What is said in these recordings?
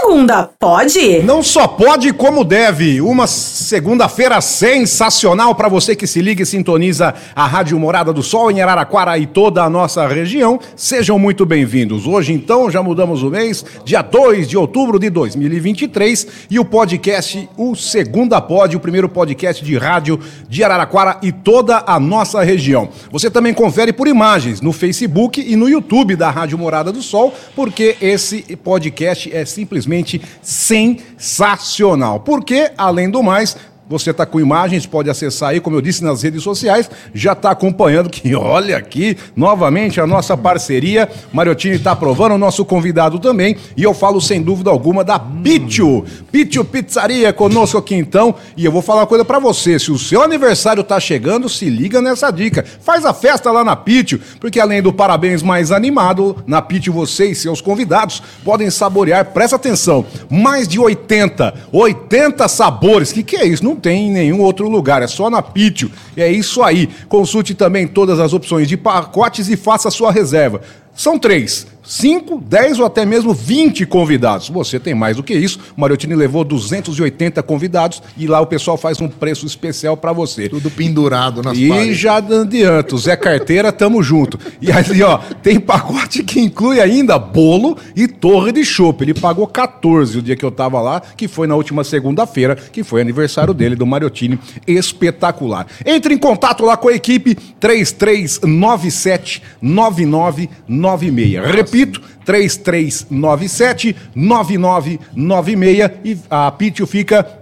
segunda, pode? Não só pode, como deve. Uma segunda-feira sensacional para você que se liga e sintoniza a Rádio Morada do Sol em Araraquara e toda a nossa região. Sejam muito bem-vindos. Hoje, então, já mudamos o mês, dia 2 de outubro de 2023, e o podcast, o Segunda Pod, o primeiro podcast de rádio de Araraquara e toda a nossa região. Você também confere por imagens no Facebook e no YouTube da Rádio Morada do Sol, porque esse podcast é simplesmente simplesmente sensacional. Porque, além do mais, você está com imagens, pode acessar aí, como eu disse, nas redes sociais. Já está acompanhando que, olha aqui, novamente a nossa parceria. Mariottini está aprovando, o nosso convidado também. E eu falo sem dúvida alguma da Pitio. Pitio Pizzaria conosco aqui então. E eu vou falar uma coisa para você: se o seu aniversário está chegando, se liga nessa dica. Faz a festa lá na Pitio, porque além do parabéns mais animado, na Pitio você e seus convidados podem saborear, presta atenção, mais de 80, 80 sabores. Que que é isso? Não tem em nenhum outro lugar, é só na Pitio. É isso aí. Consulte também todas as opções de pacotes e faça sua reserva. São três 5, 10 ou até mesmo 20 convidados. Você tem mais do que isso. O Mariottini levou 280 convidados e lá o pessoal faz um preço especial para você. Tudo pendurado nas E paredes. já adianto, Zé Carteira, tamo junto. E ali, ó, tem pacote que inclui ainda bolo e torre de chopp. Ele pagou 14 o dia que eu tava lá, que foi na última segunda-feira, que foi aniversário dele, do Mariottini. Espetacular. Entre em contato lá com a equipe 3397 9996. Repita repito, 3397 9996 e a Pitio fica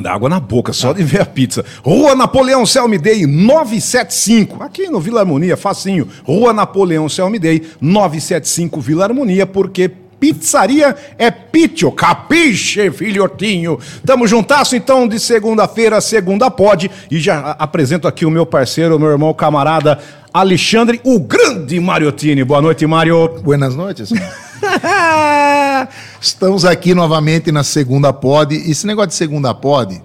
Dá água na boca, só de ver a pizza. Rua Napoleão Selmidei, 975. Aqui no Vila Harmonia, facinho. Rua Napoleão Selmidei, 975 Vila Harmonia, porque pizzaria é Pitio. Capiche, filhotinho. Tamo juntasso, então, de segunda-feira, segunda pode. E já apresento aqui o meu parceiro, meu irmão camarada, Alexandre, o grande Mariottini. Boa noite, Mário. Buenas noites. Estamos aqui novamente na segunda pod. E esse negócio de segunda pod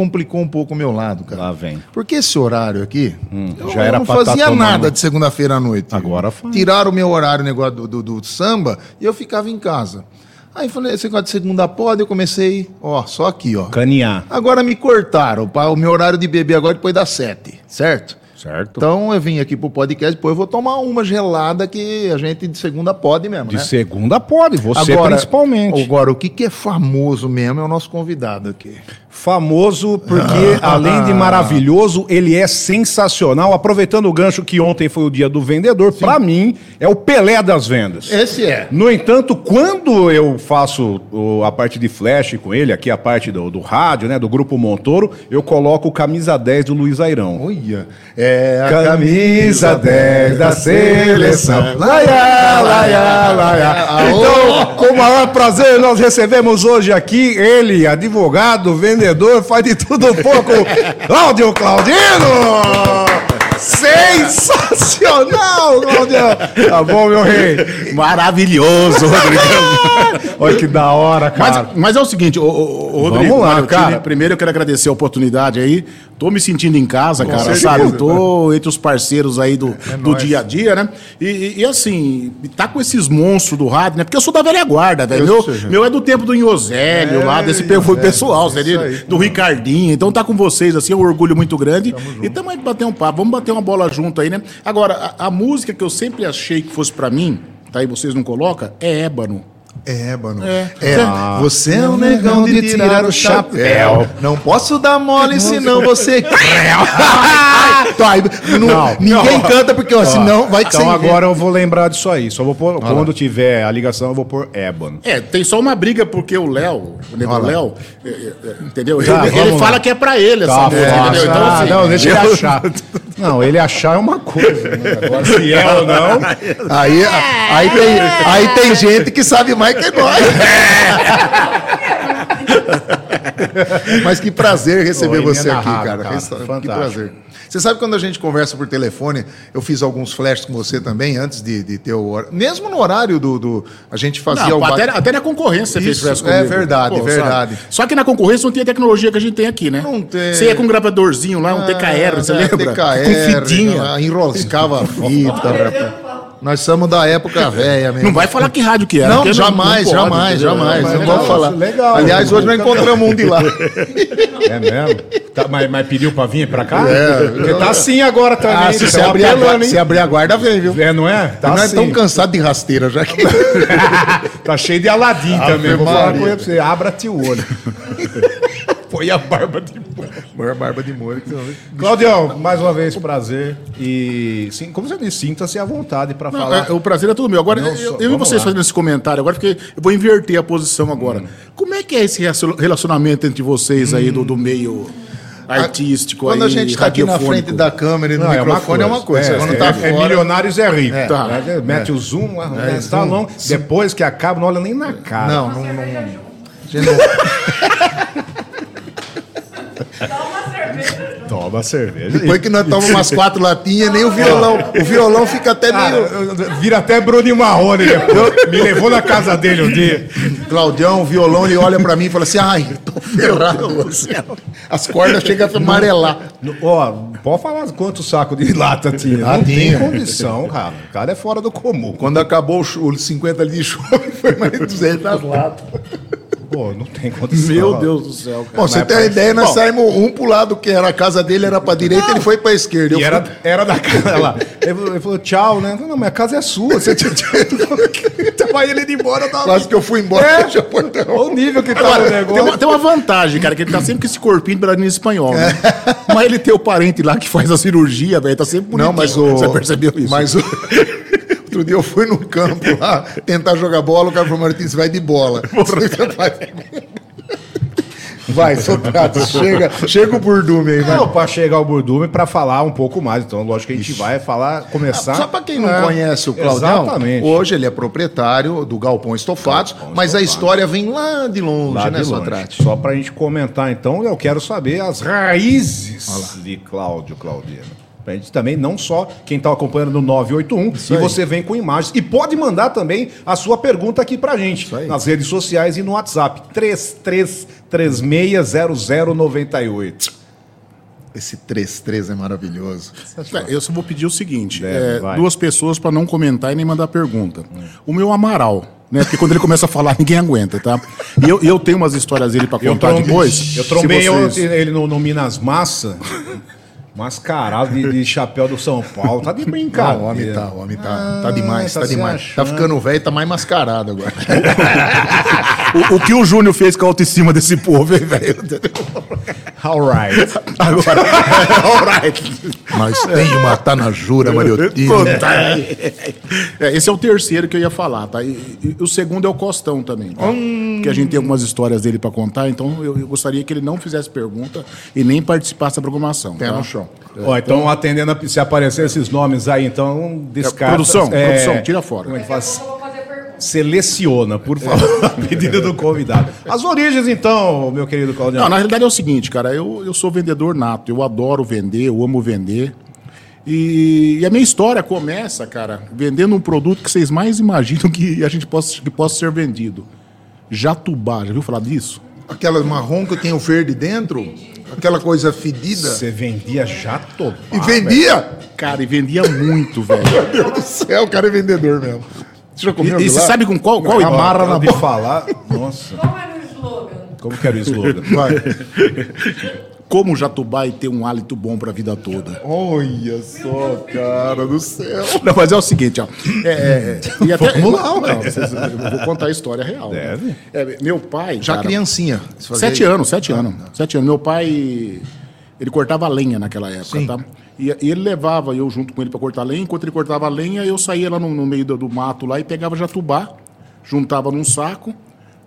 complicou um pouco o meu lado, cara. Lá vem. Porque esse horário aqui, hum, eu, já era eu não fazia tá nada de segunda-feira à noite. Agora faz. Tiraram o meu horário, negócio do, do, do, samba, e eu ficava em casa. Aí falei, esse negócio de segunda pod, eu comecei, ó, só aqui, ó. Caninhar. Agora me cortaram, o meu horário de beber agora depois das sete, certo? Certo. Então eu vim aqui pro podcast, depois eu vou tomar uma gelada que a gente de segunda pode mesmo, de né? Segunda pode, você agora, principalmente. Agora, o que, que é famoso mesmo é o nosso convidado aqui. Famoso porque, além de maravilhoso, ele é sensacional. Aproveitando o gancho que ontem foi o dia do vendedor, para mim, é o Pelé das vendas. Esse é. No entanto, quando eu faço o, a parte de flash com ele, aqui a parte do, do, rádio, né, do Grupo Montoro, eu coloco o camisa 10 do Luiz Airão. Olha, é a camisa 10 da seleção. Laia, laia, laia. Então, com o maior prazer, nós recebemos hoje aqui ele, advogado, vendedor vendedor, faz de tudo um pouco. Cláudio Claudino! Sensacional, Claudio! Tá bom, meu rei? Maravilhoso, Rodrigo. Olha que da hora, cara. Mas, mas é o seguinte, o, o, Rodrigo, Vamos lá, cara. Primeiro eu quero agradecer a oportunidade aí. Tô me sentindo em casa, Com cara, certeza. sabe? Tô entre os parceiros aí do, é do dia a dia, né? E, e, e, assim, tá com esses monstros do rádio, né? Porque eu sou da velha guarda, velho. Meu, meu é do tempo do Inhosélio, é, lá, desse perfil é, pessoal, seria do Ricardinho. Então tá com vocês, assim, é um orgulho muito grande. Tamo e tamo aí bater um papo. Vamos bater uma bola junto aí, né? Agora, a, a música que eu sempre achei que fosse para mim, tá aí vocês não colocam, é Ébano. É, mano. É. é. Ah, você é um negão de tirar o chapéu. Não posso dar mole, senão você. não, ninguém não. canta porque ó, senão vai que Então agora eu vou lembrar disso aí. Só vou pôr, quando tiver a ligação, eu vou pôr Ébano. É, tem só uma briga porque o Léo, o nego Léo, é, é, entendeu? Tá, ele, ele fala que é pra ele essa tá, música, entendeu? Então, ah, assim, não, deixa ele achar. Não, ele achar é uma coisa. Né? Agora, se é ou não. Aí, aí, tem, aí tem gente que sabe mais que nós. Mas que prazer receber você aqui, cara. cara. Que prazer. Você sabe quando a gente conversa por telefone, eu fiz alguns flashes com você também, antes de, de ter o horário. Mesmo no horário do. do a gente fazia não, o. Até, até na concorrência você Isso, fez flash É verdade, Pô, verdade. Sabe? Só que na concorrência não tem a tecnologia que a gente tem aqui, né? Não tem. Você ia com um gravadorzinho lá, um ah, TKR, você lembra? TKR, com fitinha. Enroscava a fita, rapaz. Nós somos da época velha mesmo. Não vai falar que rádio que era. Não, jamais, não, não pode, jamais, jamais. Não, vou falar. Legal. Aliás, hoje nós encontramos um de lá. É mesmo? Tá, mas, mas pediu pra vir pra cá? É. Porque tá assim agora também. Ah, se, se, abrir a, se abrir a guarda, vem, viu? É, não é? Tá não assim. é tão cansado de rasteira já que. tá cheio de Aladim também. Vou falar com você. Abra-te o olho. Põe a barba de molho. Põe a barba de molho. Claudião, mais uma vez, prazer. E, sim, como você disse, sinta-se à vontade para falar. É, o prazer é todo meu. Agora, eu, só, eu e vocês lá. fazendo esse comentário, agora porque eu vou inverter a posição agora. Hum. Como é que é esse relacionamento entre vocês aí do, do meio artístico Quando aí, a gente está aqui na frente da câmera e no não, microfone é uma coisa. É, uma coisa. É, Quando é, tá é, fora... milionários é rico. É, tá. É, mete o zoom, é, tá long, depois que acaba, não olha nem na cara. Não, não. não, não. Toma cerveja. Depois que nós tomamos umas quatro latinhas, nem o violão. O violão fica até meio. Ah, vira até Bruno Marrone Me levou na casa dele um dia. Claudião, o violão, ele olha pra mim e fala assim: ai, tô ferrado. As cordas chegam a amarelar. Ó, pode falar quantos sacos de lata tinha. Ah, Não tinha. tem condição, cara. O cara é fora do comum. Quando acabou os 50 ali de chove, foi mais de 200 latas. Pô, não tem condição. Meu Deus do céu, cara. Bom, você tem uma ideia, nós Bom, saímos um pro lado que era a casa dele, era pra direita, não. ele foi pra esquerda. E era, fui... era da casa lá. Ele falou, ele falou, tchau, né? Não, minha casa é sua. Você tinha Tava ele indo embora. Tava... Quase que eu fui embora. É, já foi o nível que tava o negócio. Tem uma, tem uma, vantagem, cara, que ele tá sempre com esse corpinho de brasileiro espanhol, né? É. Mas ele tem o parente lá que faz a cirurgia, velho, tá sempre bonito. Não, mas o... Você percebeu isso? Mas o... Outro dia eu fui no campo lá tentar jogar bola, o cara falou, Martins, vai de bola. Você vai... Vai, Socrates, chega, chega o Burdume aí, vai. Não, para chegar o Burdume para falar um pouco mais. Então, lógico que a gente Isso. vai falar, começar. Só para quem não é, conhece o Claudião, exatamente. hoje ele é proprietário do Galpão Estofados, Galpão mas Estofados. a história vem lá de longe, lá né, Socrates? Só para a gente comentar, então, eu quero saber as raízes de Cláudio Claudino. Pra gente também, não só quem está acompanhando no 981, Isso e aí. você vem com imagens. E pode mandar também a sua pergunta aqui pra gente, nas redes sociais e no WhatsApp. 33360098. Esse 33 é maravilhoso. É, eu só vou pedir o seguinte: é, duas pessoas para não comentar e nem mandar pergunta. Hum. O meu Amaral, né? Porque quando ele começa a falar, ninguém aguenta, tá? E eu, eu tenho umas histórias dele para contar eu depois. Eu trombei vocês... ele no, no Minas Massa. Mascarado de, de, chapéu do São Paulo. Tá de brincadeira. Não, o homem tá, o homem tá, ah, tá demais, tá, tá demais. Achando. Tá ficando velho, tá mais mascarado agora. o, o, que o Júnior fez com a autoestima desse povo, velho? Alright. Agora, alright. Nós tem uma tá na jura, Mariotinho. É, esse é o terceiro que eu ia falar, tá? E, e o segundo é o Costão também, tá? Hum. Que a gente tem algumas histórias dele para contar, então eu, eu, gostaria que ele não fizesse pergunta e nem participasse da programação. Pé tá? no chão. É, Ó, então, então, atendendo, a, se aparecer esses nomes aí, então descarta. É, produção, é, produção, tira fora. Como é que faz? Seleciona, por favor, a pedida do convidado. As origens, então, meu querido Claudio. Não, na realidade é o seguinte, cara, eu, eu sou vendedor nato, eu adoro vender, eu amo vender. E, e, a minha história começa, cara, vendendo um produto que vocês mais imaginam que a gente possa, que possa ser vendido. Jatubá, já viu falar disso? Aquela marrom que tem o verde dentro? Aquela coisa fedida? Você vendia jatubá. E vendia? Véio. Cara, e vendia muito, velho. Meu Deus do céu, o cara é vendedor mesmo. Você já comeu? E, e você sabe com qual, qual Amarra na de falar. Nossa. Como era o slogan? Como que era o slogan? Vai. Como Jatubá e ter um hálito bom para a vida toda. Olha só, cara do céu. Não, mas é o seguinte, ó. É, é, é e até, Vamos lá, não, vocês, eu vou contar a história real. Né? Deve. Né? É, meu pai. Já cara, criancinha. Sete anos, sete anos. Sete anos. Meu pai. Ele cortava lenha naquela época, Sim. tá? E, e, ele levava eu junto com ele para cortar lenha. Enquanto ele cortava lenha, eu saía lá no, no meio do, do, mato lá e pegava jatubá, juntava num saco,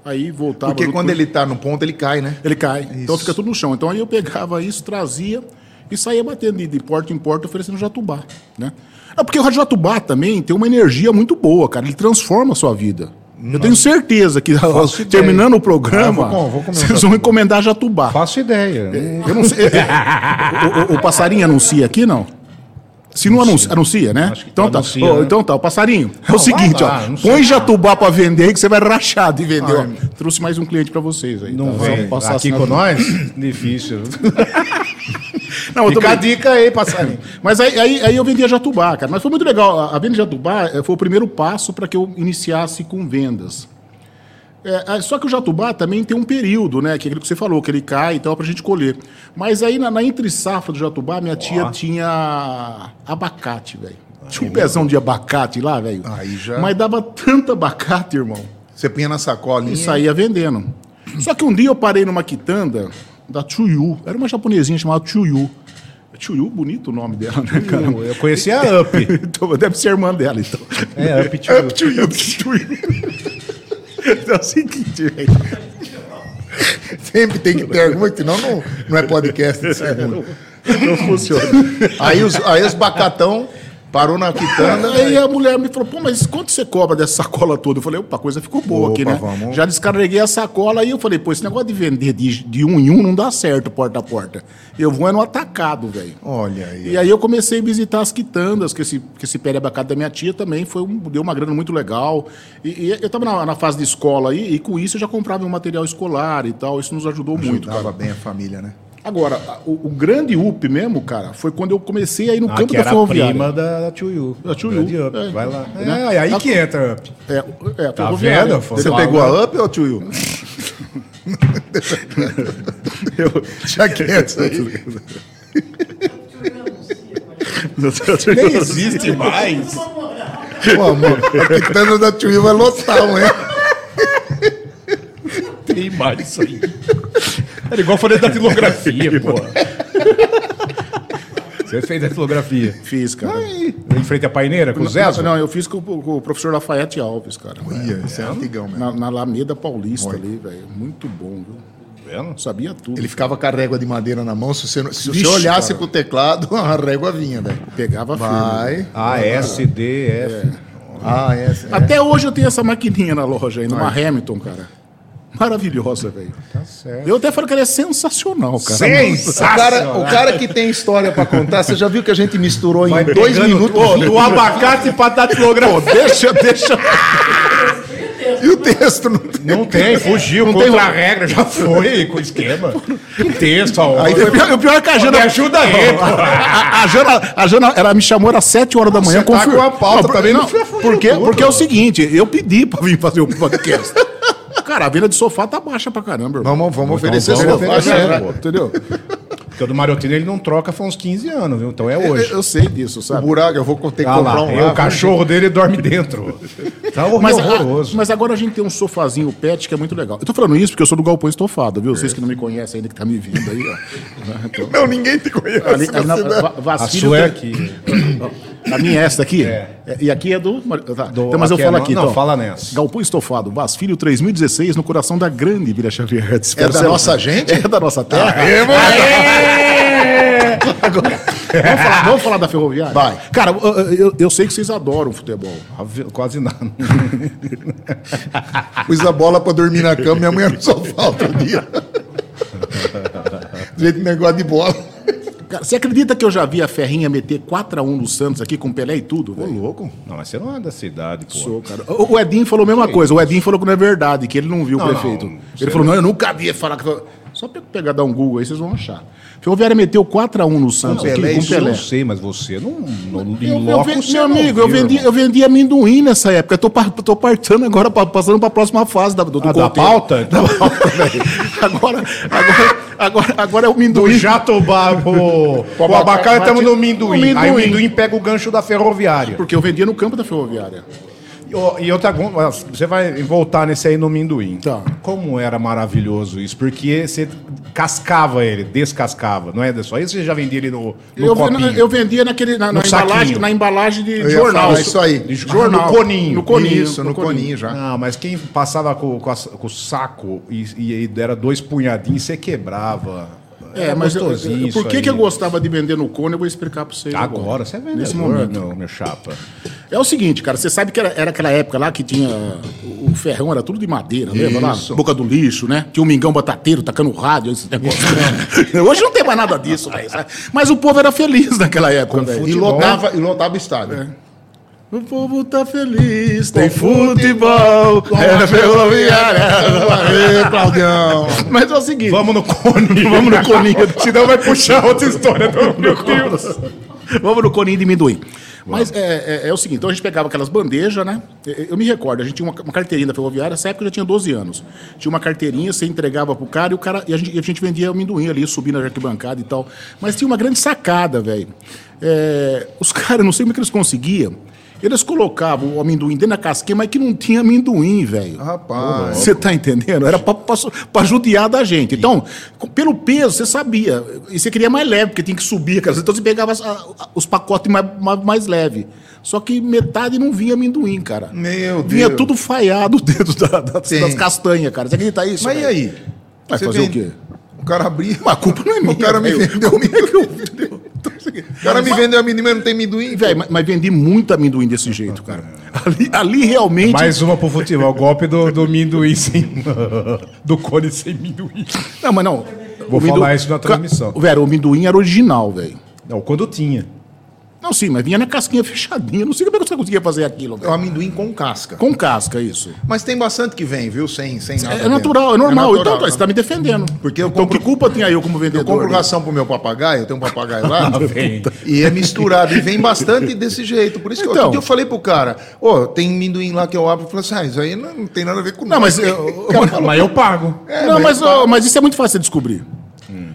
aí voltava. Porque quando ele está no ponto, ele cai, né? Ele cai. Isso. Então fica tudo no chão. Então aí eu pegava isso, trazia e saía batendo de, de porta em porta oferecendo jatubá, né? É porque o jatubá também tem uma energia muito boa, cara. Ele transforma a sua vida. Eu tenho certeza que terminando o programa, ah, vou, vou vocês vão encomendar Jatubá. Faço ideia. Eu não sei. o, o, o, passarinho anuncia aqui, não? Se não anuncia, anuncia né? Então tá. Anuncia, oh, né? Então tá, o passarinho. Não, é o seguinte, lá, ó. Põe Jatubá para vender que você vai rachar de vender. Ah, Trouxe mais um cliente para vocês aí. Não tá? vem. Aqui com nós? Difícil. Não, Fica a dica aí, passarinho. Mas aí, aí, aí, eu vendia Jatubá, cara. Mas foi muito legal. A venda de Jatubá eh, foi o primeiro passo para que eu iniciasse com vendas. É, só que o jatubá também tem um período, né? Que é aquilo que você falou, que ele cai e tal, pra gente colher. Mas aí na, na entre safra do jatubá, minha tia tinha abacate, velho. Tinha um pezão de abacate lá, velho. Aí já. Mas dava tanto abacate, irmão. Você punha na sacola e saía vendendo. Só que um dia eu parei numa quitanda da Chuyu. Era uma japonesinha chamada Chuyu. Chuyu, bonito o nome dela, né, cara? Eu conhecia a Up. então, deve ser irmã dela, então. É, Up Chuyu. Up Chuyu. Up Chuyu. Então é o seguinte, velho. Sempre tem que ter alguma, senão não, não é podcast de segundo. Não funciona. Aí os, aí os bacatão Parou na quitanda. Aí a mulher me falou, pô, mas quanto você cobra dessa sacola toda? Eu falei, opa, a coisa ficou boa opa, aqui, né? Vamos. Já descarreguei a sacola e eu falei, pô, esse negócio de vender de, de um em um não dá certo porta a porta. Eu vou é no atacado, velho. Olha aí. E aí eu comecei a visitar as quitandas, que esse, que esse pé abacate da minha tia também foi um, deu uma grana muito legal. E, e eu tava na, na, fase de escola aí, e com isso eu já comprava um material escolar e tal. Isso nos ajudou Ajudava muito. Ajudava bem a família, né? Agora, o, o, grande up mesmo, cara, foi quando eu comecei a ir no ah, campo que da ferroviária. prima da, da. Da Chuyu. É. Vai lá. É, é aí que entra up. É, é tá vendo? Você pegou a up ou a Chuyu? eu, já quieto aí. Nem existe mais. Pô, amor, a quitanda da Chuyu vai lotar amanhã. Tem mais isso aí. Era igual folha da filografia, pô. Você fez a filografia? Fiz, cara. Aí, em frente à paineira, com o Zé? Não, eu fiz com, com, o professor Lafayette Alves, cara. Ia, é, é antigão mesmo. Na, na Alameda Paulista Oi. ali, velho. Muito bom, viu? Vendo? Sabia tudo. Ele ficava com a régua de madeira na mão. Se você, se Vixe, você olhasse cara. pro teclado, a régua vinha, velho. Pegava Vai. firme. A, S, D, F. É. Ah, S, Até hoje eu tenho essa maquininha na loja aí, numa Hamilton, cara. Maravilhosa, velho. Tá certo. Eu até falo que ela é sensacional, cara. Sensacional. O cara, o cara que tem história pra contar, você já viu que a gente misturou Vai em dois minutos? Oh, do abacate pra datilografia. Deixa, deixa. E o texto? Não tem, não tem fugiu não contra tem... a regra, já foi com o esquema. Que texto, ó. Aí foi... o, pior, é que a Jana... Me ajuda aí, a, a, Jana, a Jana, ela me chamou às 7 horas da manhã. Você tá com a pauta não, também, não, não porque, porque é o seguinte, eu pedi pra vir fazer o podcast. Cara, a venda de sofá tá baixa pra caramba. Irmão. Vamos, vamos oferecer vamos sofá, oferecer, entendeu? Porque o do Mariotino ele não troca faz uns 15 anos, viu? Então é hoje. Eu, eu sei disso, sabe? O buraco, eu vou ter que ah comprar lá, um lá. O cachorro dele dorme dentro. Tá mas, horroroso. mas agora a gente tem um sofazinho pet que é muito legal. Eu tô falando isso porque eu sou do Galpão Estofado, viu? É. Vocês que não me conhecem ainda, que tá me vindo aí, ó. Então, não, ninguém te conhece. Ali, ali na, a sua é aqui. A minha é essa aqui? É. E aqui é do. Tá. do então, mas eu falo é, aqui. Não, então, fala nessa. Galpão Estofado, Vaz Filho 3016, no coração da grande Vila Xavier. É da nossa gente? É da nossa terra. Aê, Aê! Agora, vamos, falar, vamos falar da ferroviária? Vai. Cara, eu, eu, eu, sei que vocês adoram futebol. Quase nada. Pus a bola pra dormir na cama, minha mulher não só falta o dia. Do jeito negócio de bola. Cara, você acredita que eu já vi a Ferrinha meter 4x1 no Santos aqui com Pelé e tudo? Ô, louco. Não, mas você não é da cidade, pô. Sou, cara. O, Edinho falou a mesma coisa. O Edinho falou que não é verdade, que ele não viu não, o prefeito. Não, ele falou, não, eu nunca vi falar que. Só pegar, dar um Google aí, vocês vão achar. Ferroviária meteu 4x1 no Santos. Pelé, aqui, com Pelé. Eu não sei, mas você não. não eu, eu, vendi, meu amigo, eu vendi, eu vendi amendoim nessa época. Eu tô, tô partando agora, passando para a próxima fase da, do, do ah, da pauta? Da pauta, velho. Agora, agora, agora, agora é o amendoim. Do jatobá o, o abacate, estamos no amendoim. Aí o amendoim pega o gancho da ferroviária. Porque eu vendia no campo da ferroviária. E outra, você vai voltar nesse aí no Minduim. Tá. Como era maravilhoso isso, porque você cascava ele, descascava, não é só isso? Você já vendia ele no, no eu, copinho? Eu vendia naquele, na, na embalagem, na embalagem de jornal. Falar, isso aí. De jornal. No coninho. No coninho. Isso, no, no coninho. coninho. já. Não, mas quem passava com, com, a, com o saco e, e, e era dois punhadinhos, você quebrava. É, mas eu, por que, que eu gostava de vender no cone? Eu vou explicar para vocês. Agora, agora. você vendedor, Nesse momento. Meu, meu chapa. É o seguinte, cara, você sabe que era, era, aquela época lá que tinha. O ferrão era tudo de madeira, lembra lá? Boca do lixo, né? Tinha um mingão batateiro tacando rádio, esse negócio. Hoje não tem mais nada disso, véio, Mas o povo era feliz naquela época, velho. E lotava, e lotava estádio. É. O povo tá feliz, tem futebol, é ferroviária. Ê, Claudião. Mas é o seguinte. Vamos no cone. Vamos no coninho. Senão vai puxar outra história. Meu Deus. Vamos no coninho de amendoim. Mas é, é, é, o seguinte, então a gente pegava aquelas bandejas, né? Eu, me recordo, a gente tinha uma, uma, carteirinha da ferroviária, nessa época eu já tinha 12 anos. Tinha uma carteirinha, você entregava pro cara e o cara. E a gente, a gente vendia amendoim ali, subindo na arquibancada e tal. Mas tinha uma grande sacada, velho. É, os caras, não sei como é que eles conseguiam. Eles colocavam o amendoim dentro da casquinha, mas que não tinha amendoim, velho. Rapaz. Você tá entendendo? Era pra, pra, pra, judiar da gente. Então, pelo peso, você sabia. E você queria mais leve, porque tinha que subir. Cara. Então você pegava as, os pacotes mais, mais, mais leves. Só que metade não vinha amendoim, cara. Meu Deus. Vinha tudo falhado dentro da, das, das, castanhas, cara. Você acredita isso? Mas cara? e aí? Vai fazer vende... o quê? O cara abria. Mas a culpa não é minha. O cara me vendeu. Como é que eu... O cara me vendeu amendoim, mas não tem amendoim. Velho, mas, mas, vendi muito amendoim desse jeito, cara. Ali, ali realmente. Mais uma pro futebol. O golpe do, do amendoim sem. do cone sem amendoim. Não, mas não. Vou falar isso na transmissão. Velho, o amendoim era original, velho. Não, quando tinha. Não, sim, mas vinha na casquinha fechadinha. Não sei como é que você conseguia fazer aquilo. É o amendoim com casca. Com casca, isso. Mas tem bastante que vem, viu? Sem, sem nada. É, natural, é normal. É natural, então, você está me defendendo. Porque eu então, compro, que culpa tinha eu como vendedor? Eu compro ração pro meu papagaio, eu tenho um papagaio lá. e é misturado. E vem bastante desse jeito. Por isso que então, dia eu falei pro cara: Ô, oh, tem amendoim lá que eu abro. Eu falei assim: ah, isso aí não, não tem nada a ver com Não, mas eu, mas eu pago. É, não, mas, mas, mas isso é muito fácil de descobrir.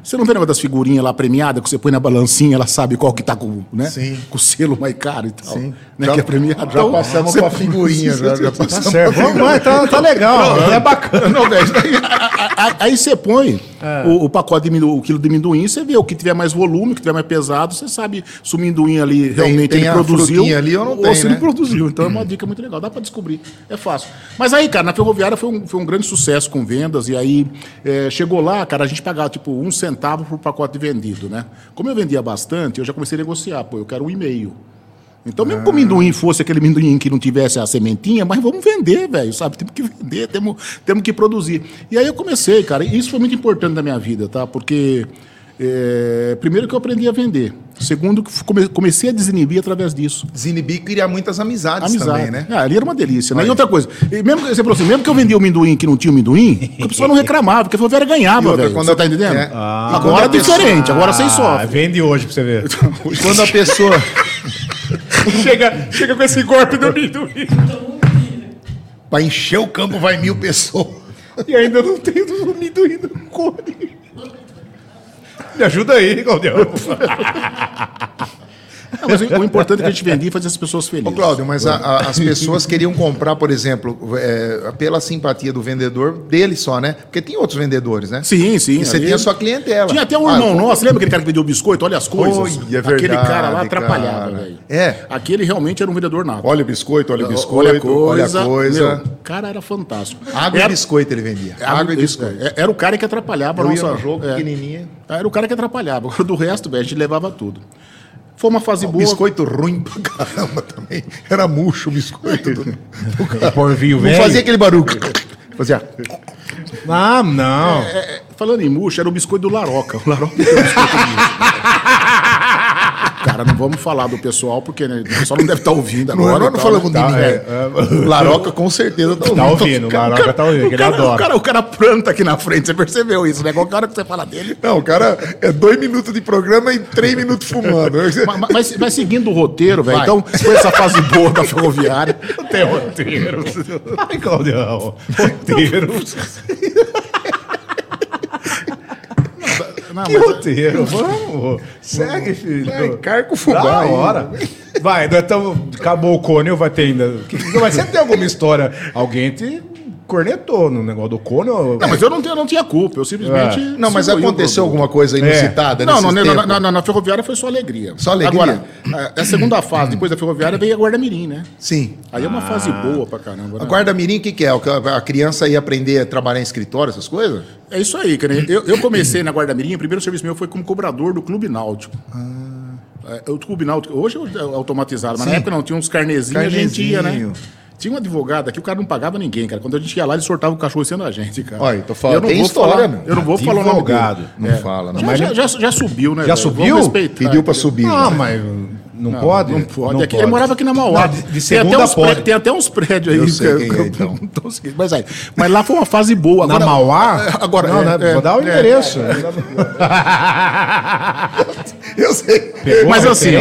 Você não vê negócio das figurinhas lá premiadas, que você põe na balancinha, ela sabe qual que tá com, né? Sim. com o selo mais caro e tal. Sim. Né? Já, que é premiado. Já então, passamos com a figurinha, já, já passamos. Tá certo. Vamos, tá, tá legal, não, é bacana. Não, velho, aí você põe é. o, o, pacote de o quilo de amendoim, você vê o que tiver mais volume, o que tiver mais pesado, você sabe se o amendoim ali realmente tem, tem ele produziu ali ou não ou tem, se né? ele produziu. Então hum. é uma dica muito legal, dá para descobrir. É fácil. Mas aí, cara, na ferroviária foi um, foi um grande sucesso com vendas, e aí é, chegou lá, cara, a gente pagava tipo um centavo por pacote vendido, né? Como eu vendia bastante, eu já comecei a negociar, pô, eu quero um e-mail. Então, mesmo ah. que o amendoim fosse aquele amendoim que não tivesse a sementinha, mas vamos vender, velho, sabe? Temos que vender, temos, temos que produzir. E aí eu comecei, cara, e isso foi muito importante na minha vida, tá? Porque, é, primeiro que eu aprendi a vender. Segundo, que comecei a desinibir através disso. Desinibir e criar muitas amizades Amizade. também, né? Ah, ali era uma delícia. Né? E outra coisa, e mesmo, você falou assim, mesmo que eu vendia o amendoim que não tinha o amendoim, a pessoa não reclamava, porque a Ferroviária ganhava, velho. Você tá entendendo? É. Ah, agora é diferente, agora sem só. Vende hoje pra você ver. quando a pessoa... chega, chega com esse golpe do amendoim. pra encher o campo vai mil pessoas. E ainda não tem o amendoim no cone. Me ajuda aí, Claudio. Mas o importante é que a gente vendia e fazer as pessoas felizes. Ô, Cláudio, mas a, a, as pessoas queriam comprar, por exemplo, é, pela simpatia do vendedor dele só, né? Porque tem outros vendedores, né? Sim, sim. E você tinha sua clientela. Tinha até um ah, irmão nosso, lembra aquele cara que vendeu biscoito? Olha as coisas. Oi, é verdade, aquele cara lá atrapalhava, velho. É. Aquele realmente era um vendedor nato. Olha o biscoito, olha o biscoito, olha a coisa. Olha a coisa. Meu, cara era fantástico. Água era, e biscoito ele vendia. Água, e biscoito. É, era o cara que atrapalhava Eu a nossa... jogo é. pequenininha. Era o cara que atrapalhava. Do resto, velho, a gente levava tudo. Foi uma fase boa. Biscoito ruim pra caramba também. Era murcho o biscoito. Do, do Porvinho velho. Não fazia aquele barulho. Fazia. Ah, não. É, é, falando em murcho, era o biscoito do Laroca. O Laroca tem o biscoito Cara, não vamos falar do pessoal, porque né, o pessoal não deve estar tá ouvindo agora. Não, não falamos tá, de. É, é, Laroca com certeza tá ouvindo. Tá ouvindo, o Laroca tá ouvindo, o cara, ele adora. O cara, o cara planta aqui na frente, você percebeu isso, né? Qual o cara que você fala dele? Não, o cara é dois minutos de programa e três minutos fumando. mas, mas, mas seguindo o roteiro, velho, então, foi essa fase boa da ferroviária. Tem roteiro. Ai, Claudião. Roteiro. Não, que mas... roteiro, vamos. Segue, filho. Vai, carco fubá. Da hora. Vai, então, acabou o cone, vai ter ainda. Mas sempre tem alguma história. Alguém te cornetou no negócio do cone. Ou... Não, mas eu não, eu não tinha culpa, eu simplesmente. É. Não, mas aconteceu alguma coisa inusitada? É. Não, não na, na, na, na, ferroviária foi só alegria. Só alegria. Agora, a, a segunda fase, depois da ferroviária, veio a Guarda-Mirim, né? Sim. Aí é uma ah. fase boa pra caramba. Né? A Guarda-Mirim, o que, que é? A criança ia aprender a trabalhar em escritório, essas coisas? É isso aí, cara. Eu, eu comecei na Guarda-Mirim, o primeiro serviço meu foi como cobrador do Clube Náutico. Ah. É, o Clube Náutico, hoje é automatizado, mas Sim. na época não, tinha uns carnezinhos, a gente ia, né? Tinha um advogado aqui, o cara não pagava ninguém, cara. Quando a gente ia lá, ele sortava o cachorro sendo a gente, cara. Olha, tô falando, eu não tem vou história, falar. Eu não vou falar o nome dele. Não é. fala, não. Já, já, já, já, subiu, né? Já subiu? Pediu pra subir. Ah, mas Não, não pode? Não pode. Não é pode. Ele morava aqui na Mauá. de, de segunda tem, até pode. tem até uns prédios aí. Eu sei que, é, então. mas, aí, mas lá foi uma fase boa. Agora, na Mauá? Agora, não, é, né? Vou dar o endereço. eu sei. Pegou mas assim,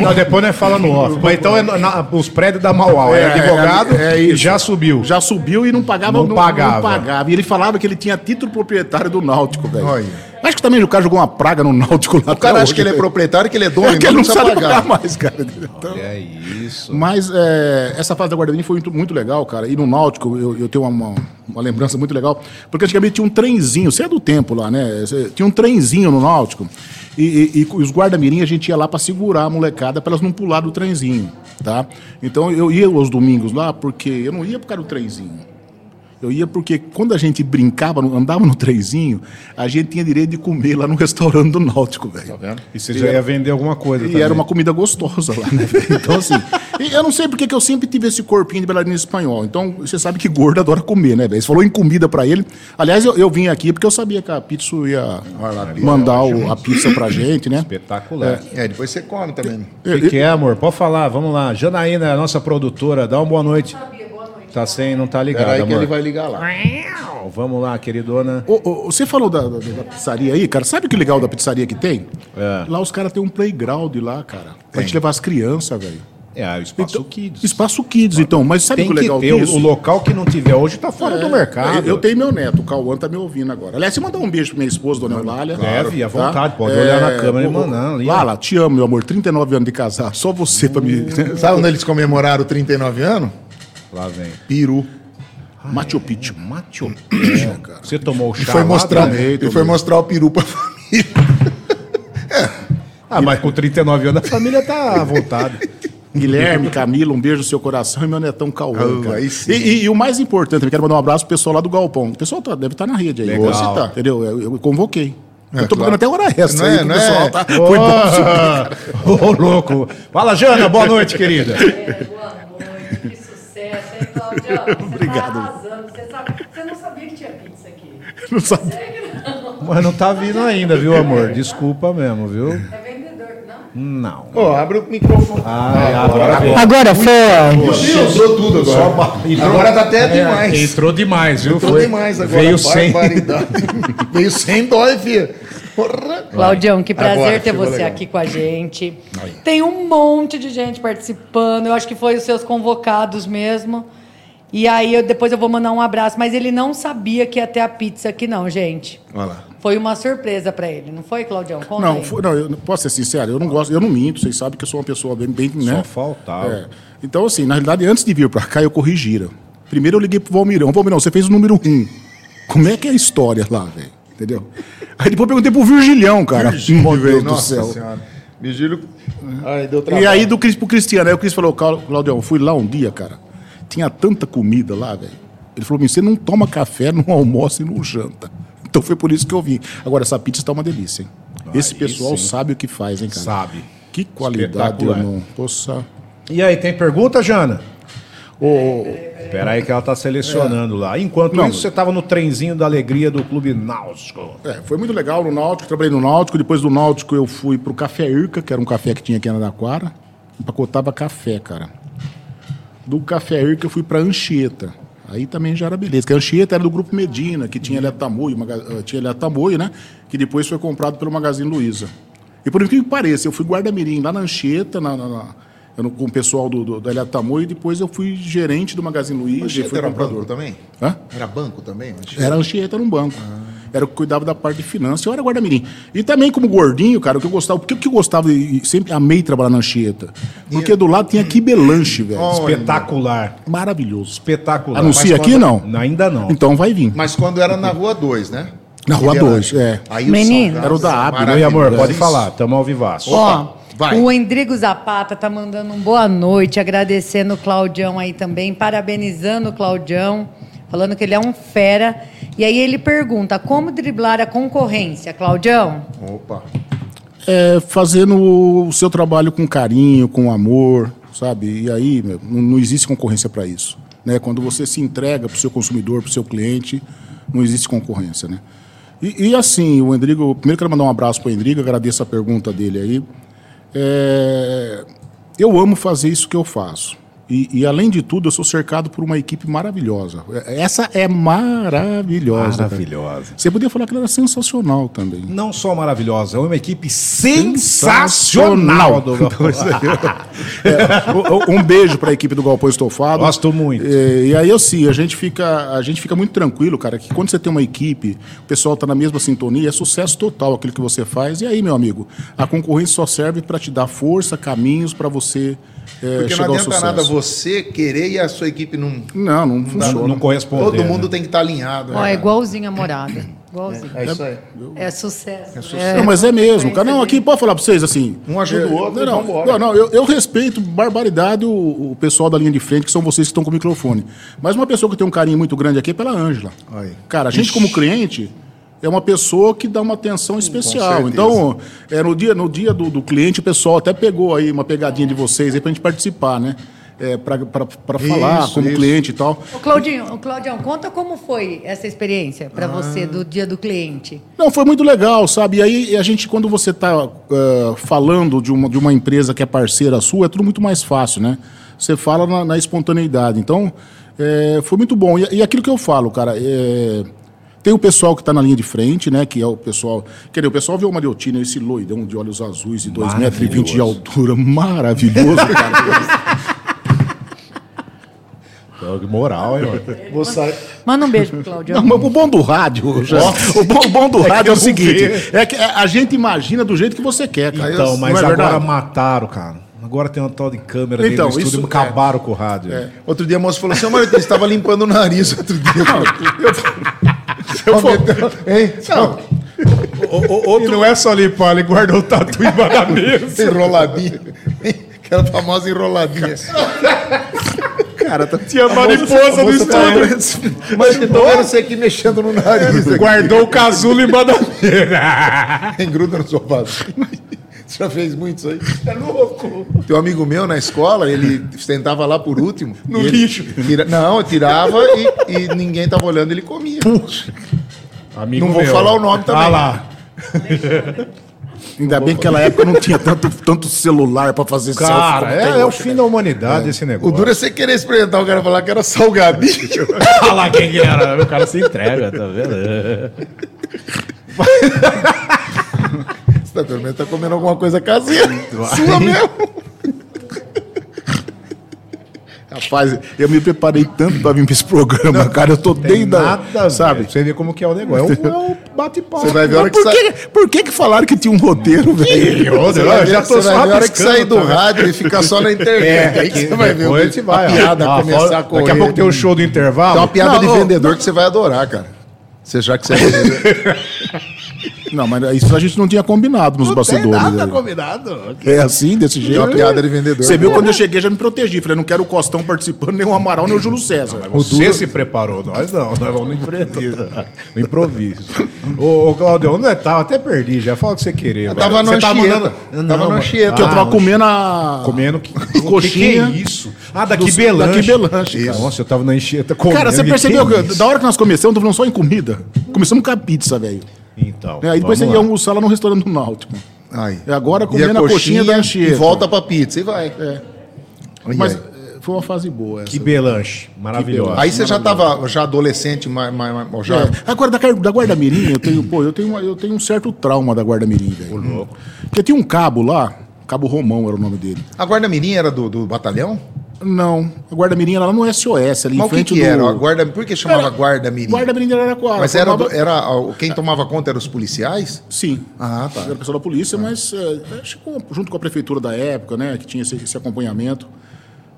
não, depois nós fala no off. Mas então é na, os prédios da Mauá. É, advogado e já subiu. Já subiu e não pagava. Não, não pagava. Não pagava. E ele falava que ele tinha título proprietário do Náutico, velho. Olha. Acho que também o cara jogou uma praga no Náutico lá. O cara acha que ele é proprietário, que ele é dono, é que ele não sabe pagar. mais, cara. Então, é isso. Mas é, essa fase da Guarda foi muito, muito, legal, cara. E no Náutico eu, eu tenho uma, uma, lembrança muito legal, porque antigamente tinha um trenzinho, você é do tempo lá, né? Tinha um trenzinho no Náutico. E, e, e os guarda-mirim a gente ia lá para segurar a molecada para elas não pular do trenzinho, tá? Então eu ia aos domingos lá porque eu não ia por causa do trenzinho. Eu ia porque quando a gente brincava, andava no trezinho, a gente tinha direito de comer lá no restaurante do Náutico, velho. Tá vendo? E você e já era, ia vender alguma coisa E também. era uma comida gostosa lá, né, velho? Então, assim, eu não sei porque que eu sempre tive esse corpinho de bailarina espanhol. Então, você sabe que gordo adora comer, né, velho? Você falou em comida para ele. Aliás, eu, eu, vim aqui porque eu sabia que a pizza ia mandar o, a pizza pra gente, né? Espetacular. É, é depois você come também. O que, que, é, amor? Pode falar, vamos lá. Janaína, nossa produtora, dá uma boa noite. Tá sem, não tá ligado. Peraí que ele vai ligar lá. Vamos lá, queridona. Ô, ô, você falou da, da, da, pizzaria aí, cara. Sabe o que legal da pizzaria que tem? É. Lá os caras têm um playground lá, cara. Pra gente levar as crianças, velho. É, o Espaço então, Kids. Espaço Kids, então. Mas sabe o que legal ter, disso? O local que não tiver hoje está fora é, do mercado. Eu, tenho meu neto, o Cauã tá me ouvindo agora. Aliás, você mandar um beijo pra minha esposa, dona Eulália. Deve, à tá? vontade. Pode é, olhar na câmera e mandar. Lala, te amo, meu amor. 39 anos de casar. Só você pra me... Sabe onde eles comemoraram 39 anos? Lá vem. Peru. Ah, Machu Picchu. É, Machu Picchu, é, cara. Você tomou o chá foi mostrar, também, Ele foi mostrar o peru pra família. é. Ah, mas com 39 anos a família tá à vontade. Guilherme, Camila, um beijo no seu coração e meu netão Cauã. Oh, e, e, e, o mais importante, eu quero mandar um abraço pro pessoal lá do Galpão. O pessoal tá, deve estar tá na rede aí. Legal. Você tá, entendeu? Eu, eu convoquei. É, eu tô claro. até hora extra não aí, é, não pessoal, é? tá? Oh, Foi bom Ô, oh, louco. Fala, Jana, boa noite, querida. É, boa noite, tá Obrigado. Tá arrasando. Você, sabe, você não sabia que tinha pizza aqui. Não sabia. Mas não tá vindo ainda, viu, amor? Desculpa mesmo, viu? É vendedor, não? Não. Ô, abre o microfone. Ah, agora agora, agora foi. Entrou tudo agora. Entrou, agora tá até é, demais. Entrou demais, viu? Entrou foi. demais agora. Veio sem. Veio sem dói, filho. Claudião, que prazer Agora, ter você legal. aqui com a gente. Aí. Tem um monte de gente participando. Eu acho que foi os seus convocados mesmo. E aí eu, depois eu vou mandar um abraço, mas ele não sabia que ia ter a pizza aqui não, gente. Olha lá. Foi uma surpresa para ele, não foi, Claudião? Conta não, foi, não, eu posso ser sincero, eu não gosto, eu não minto, vocês sabem que eu sou uma pessoa bem, bem né? Só faltava. É. Então assim, na realidade, antes de vir para cá, eu corri gira. Primeiro eu liguei pro Valmirão, Valmirão, você fez o número um. Como é que é a história lá, velho? Entendeu? Aí depois eu perguntei pro Virgilião, cara. Virgílio, meu Deus do céu. Senhora. Virgílio. Ai, deu trabalho. E aí do Cris pro Cristiano, aí o Cris falou, Claudião, fui lá um dia, cara tinha tanta comida lá, velho. Ele falou: você não toma café, não almoça e não janta. Então foi por isso que eu vim. Agora, essa pizza está uma delícia, hein? Ah, Esse pessoal sim. sabe o que faz, hein, cara? Sabe. Que qualidade, irmão. Poxa. E aí, tem pergunta, Jana? Oh, Espera aí que ela está selecionando é. lá. Enquanto Não, isso, você estava no trenzinho da alegria do Clube Náutico. É, foi muito legal no Náutico. Trabalhei no Náutico. Depois do Náutico, eu fui para o Café Irca, que era um café que tinha aqui na Anaquara. Empacotava café, cara do Café que eu fui para Anchieta. Aí também já era beleza. Que a Anchieta era do Grupo Medina, que tinha Eletamoio, eh, tinha Eletamoio, né? Que depois foi comprado pelo Magazine Luiza. E por incrível que pareça, eu fui guarda-mirim lá na Anchieta, na, na, na, com o pessoal do, do, da Eletamoio, e depois eu fui gerente do Magazine Luiza. Anchieta era comprador. banco também? Hã? Era banco também? Anchieta? Era Anchieta, era um banco. Ah era o que cuidava da parte de finanças, eu era guarda-mirim. E também como gordinho, cara, o que eu gostava, porque o que eu gostava e sempre amei trabalhar na Anchieta? Porque do lado tinha Kibelanche, velho. Oh, Espetacular. Maravilhoso. Espetacular. Anuncia aqui, não? Ainda não. Então vai vir. Mas quando era na Rua 2, né? Na Rua 2, é. Aí Menino. Era o da AB. Oi, amor, pode falar, tamo ao vivaço. Ó, Vai. O Endrigo Zapata tá mandando um boa noite, agradecendo o Claudião aí também, parabenizando o Claudião falando que ele é um fera. E aí ele pergunta: como driblar a concorrência, Claudião? Opa. É, fazendo o seu trabalho com carinho, com amor, sabe? E aí meu, não, existe concorrência para isso. Né? Quando você se entrega para o seu consumidor, para o seu cliente, não existe concorrência, né? E, e, assim, o Endrigo, primeiro quero mandar um abraço para o Endrigo, agradeço a pergunta dele aí. É, eu amo fazer isso que eu faço. E, e, além de tudo, eu sou cercado por uma equipe maravilhosa. Essa é maravilhosa. Maravilhosa. Cara. Você podia falar que ela era sensacional também. Não só maravilhosa, é uma equipe sensacional. sensacional. é, um beijo para a equipe do Galpão Estofado. Gosto muito. É, e aí, assim, a gente, fica, a gente fica muito tranquilo, cara, que quando você tem uma equipe, o pessoal está na mesma sintonia, é sucesso total aquilo que você faz. E aí, meu amigo, a concorrência só serve para te dar força, caminhos para você é, Porque não adianta nada você querer e a sua equipe não. Não, não, funciona. Não corresponde. Todo mundo né? tem que estar alinhado. Ó, é igualzinho a morada. Igualzinho. É, é isso aí. É sucesso. É sucesso. Não, mas é mesmo. Cara, não, aqui pode falar para vocês assim. Um ajuda o outro. Não, não, não, não eu, eu, respeito barbaridade o, o, pessoal da linha de frente, que são vocês que estão com o microfone. Mas uma pessoa que tem um carinho muito grande aqui é pela Ângela. Cara, a gente, Ixi. como cliente é uma pessoa que dá uma atenção especial. Então, é, no dia, no dia do, do, cliente, o pessoal até pegou aí uma pegadinha de vocês aí para a gente participar, né? É, para falar como isso. cliente e tal. O Claudinho, o Claudião, conta como foi essa experiência para ah. você do dia do cliente. Não, foi muito legal, sabe? E aí a gente, quando você está uh, falando de uma, de uma empresa que é parceira sua, é tudo muito mais fácil, né? Você fala na, na espontaneidade. Então, é, foi muito bom. E, e, aquilo que eu falo, cara, é, tem o pessoal que está na linha de frente, né? Que é o pessoal. Quer dizer, o pessoal vê o Mariotina, esse loidão de olhos azuis e 2,20 metros de altura. Maravilhoso, cara. Que moral, hein, mano? Manda um beijo pro Claudio. Não, o bom do rádio, já, o, bom, o bom do é rádio é o seguinte: é que a gente imagina do jeito que você quer, cara. Então, mas é agora verdade? mataram, cara. Agora tem uma tal de câmera então, dentro do estúdio, isso, acabaram é. com o rádio. É. Outro dia a moça falou assim, Mariotina, você estava limpando o nariz outro dia. Não, eu... Eu vou... Hein? Não. O, o, outro... E não é só limpar, ele guardou o tatu embaixo da mesa. Enroladinha. Aquela famosa enroladinha. Cara, tá... Tinha mariposa no estúdio. Mas eu tô vendo você aqui mexendo no nariz. Guardou o casulo da mesa. Engruda no sofá. Você já fez muito isso aí? É louco. Tem um amigo meu na escola, ele sentava lá por último. No lixo. Tira, não, tirava e, e, ninguém tava olhando, ele comia. Puxa. Amigo não vou meu. falar o nome também. Ah lá. Ainda bem que naquela época não tinha tanto, tanto celular para fazer Cara, é, é, o fim da humanidade é. esse negócio. O duro é você querer experimentar o cara falar que era salgadinho. Lá quem que era. O cara se entrega, tá vendo? Você tá, menos tá comendo alguma coisa caseira. Sua mesmo. Rapaz, eu me preparei tanto para vir para esse programa, não, cara. Eu tô desde nada, sabe? Você vê como que é o negócio. É um, é bate-papo. Você vai ver a hora que por, que, por que que falaram que tinha um roteiro, velho? Você vai ver, já tô você vai ver a hora que sair do rádio e ficar só na internet. É, aí você vai ver o, a piada ah, começar a correr. Daqui a pouco tem o show do intervalo. Tem uma piada não, de vendedor que você vai adorar, cara. Você já que você é vendedor. Não, mas isso a gente não tinha combinado nos não bastidores. Não nada combinado. É assim, desse jeito. É uma piada de vendedor. Você viu quando eu cheguei, já me protegi. Falei, não quero o Costão participando, nem o Amaral, nem o Júlio César. Não, você duro... se preparou, nós não. Nós vamos no improviso. no improviso. ô, ô Claudio, onde é tava? Até perdi, já fala o que você queria. Eu tava no Anchieta. Não, tava no Anchieta. Que eu tava comendo a... Comendo que... coxinha. Que, que é isso? Ah, daqui Belanche. Daqui Belanche, Nossa, eu tava na Anchieta comendo. Cara, você percebeu que, da hora que nós começamos, eu tô falando só em comida. Começamos com a pizza, velho. Então. É, aí depois você ia almoçar lá no restaurante do Náutico. Aí. E agora comendo a, a coxinha, da Anchieta. E volta pra pizza e vai. É. Mas é, foi uma fase boa essa. Que belanche, maravilhosa. Aí você já estava já adolescente, mas, mas, já... É. Agora, da, da Guarda Mirim, eu tenho, pô, eu tenho, eu tenho um certo trauma da Guarda Mirim, velho. louco. Porque tinha um cabo lá, Cabo Romão era o nome dele. A Guarda Mirim era do, do batalhão? Não, a Guarda Mirim era lá no SOS, ali Mas em frente que, que do... era? A guarda... Por que chamava era... Guarda Mirim? Guarda Mirim era Araraquara. Mas era, formava... era quem tomava conta eram os policiais? Sim. Ah, tá. Era pessoal da polícia, ah. mas é, junto com a prefeitura da época, né, que tinha esse, esse acompanhamento.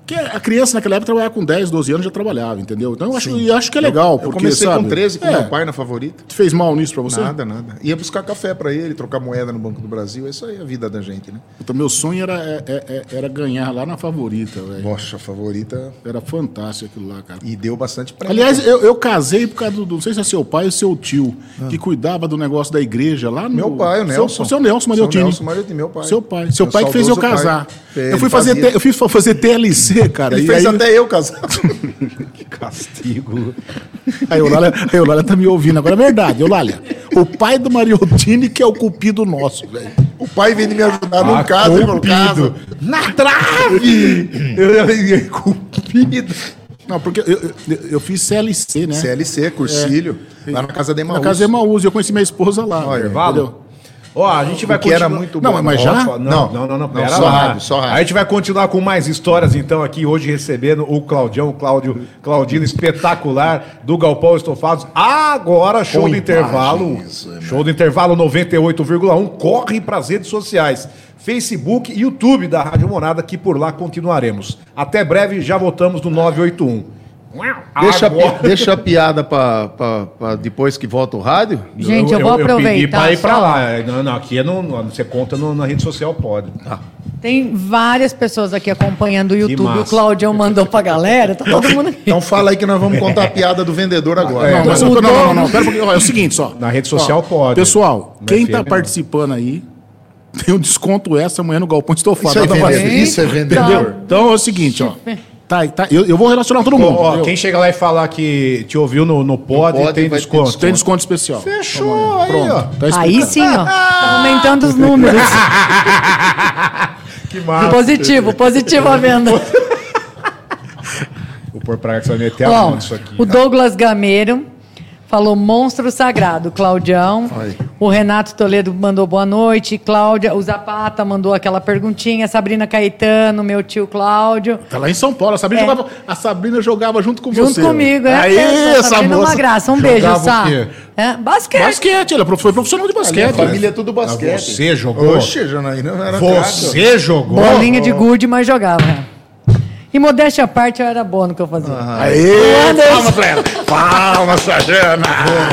Porque a criança naquela época trabalhava com 10, 12 anos já trabalhava, entendeu? Então eu acho, eu acho que é legal. Eu, porque, eu comecei sabe, com 13 com é, meu pai na favorita. Fez mal nisso pra você? Nada, nada. Ia buscar café pra ele, trocar moeda no Banco do Brasil. Isso aí é a vida da gente, né? Então, meu sonho era, é, é, é, era ganhar lá na favorita, velho. Poxa, a favorita. Era fantástico aquilo lá, cara. E deu bastante pra Aliás, eu, eu, casei por causa do. Não sei se é seu pai ou seu tio, ah. que cuidava do negócio da igreja lá no. Meu pai, o Nelson. Seu, seu Nelson Mariotini. Seu Nelson Mariotini, meu pai. Seu pai. Seu pai que fez eu casar. Eu fui, fazer, eu fui fazer TLC, cara. Ele fez aí, até eu casar. que castigo. A Eulália, a Eulália tá me ouvindo agora. É verdade, Eulália. O pai do Mariotini que é o cupido nosso, velho. O pai vem me ajudar no caso, no caso. Na trave! eu cupido. Não, porque eu, eu, eu, fiz CLC, né? CLC, cursilho. É. Lá na casa de Emaús. Na casa de Emaús. Eu conheci minha esposa lá. Olha, entendeu? Ó, a gente vai continuar... era muito bom. Não, mas já? Não, não, não, não, não só lá. Rádio, só rádio. A gente vai continuar com mais histórias, então, aqui hoje recebendo o Claudião, o Cláudio, Claudino espetacular do Galpão Estofados. Agora, show com do intervalo. Né? show do intervalo 98,1. Corre para as redes sociais. Facebook e YouTube da Rádio Morada, que por lá continuaremos. Até breve, já voltamos no 981. Deixa, a, deixa a piada para depois que volta o rádio. Gente, eu, eu vou eu, aproveitar. Eu pedi para ir para lá. Não, não, aqui é no, você conta no, na rede social, pode. Ah. Tem várias pessoas aqui acompanhando o YouTube. O Claudião mandou pra galera, tá todo mundo aqui. Então fala aí que nós vamos contar a piada do vendedor agora. É, não, mas, não, não, não, não, pera É o seguinte só. Na rede social ó, pode. Pessoal, quem está participando aí, tem um desconto essa amanhã no Galpão Estofado. Isso, é vendedor. Isso é vendedor. Então é o seguinte, ó. Tá, tá. Eu, eu vou relacionar todo mundo. Ó, quem chega lá e falar que te ouviu no, no pod, pod tem, desconto. desconto. Tem desconto especial. Fechou aí, Pronto. ó. Tá aí sim, ó. Tá aumentando os números. que massa. Positivo, positivo a venda. Vou pôr pra que você vai meter a mão nisso aqui. O Douglas Gameiro falou monstro sagrado, Claudião. Ai. O Renato Toledo mandou boa noite. Cláudia, o Zapata mandou aquela perguntinha. Sabrina Caetano, meu tio Cláudio. Tá lá em São Paulo. A Sabrina, é. jogava, a Sabrina jogava junto com junto você. Junto comigo, é. Aí, essa, essa Sabrina moça. É uma graça. Um beijo, Sá. É, basquete. Basquete, ela foi profissional de basquete. A família é tudo basquete. Você jogou? Oxe, Janaína, era Você jogou? Bolinha de gude, mas jogava. E modéstia à parte, eu era bom no que eu fazia. Ah, Aê, palma pra ela. Palma, Sajana.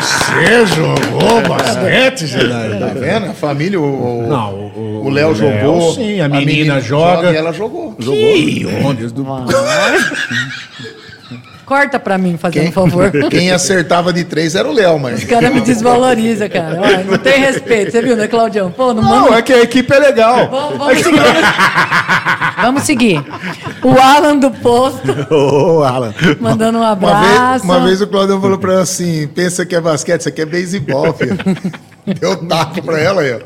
Você jogou basquete, Janaína? Tá vendo? A família, o, Não, o, o Léo jogou. Sim, a, a menina, menina, joga. joga. E ela jogou. Que jogou. Onde? Do... Corta pra mim, fazendo quem, favor. Quem acertava de três era o Léo, mas. Os caras me desvalorizam, cara. Olha, não tem respeito. Você viu, né, Claudião? Pô, não, não manda... é que a equipe é legal. Vamos, vamos seguir. vamos seguir. O Alan do Posto. Ô, oh, Alan. Mandando um abraço. Uma vez, uma vez o Claudião falou pra ela assim: pensa que é basquete, isso aqui é beisebol, filho. Deu taco pra ela aí, ó.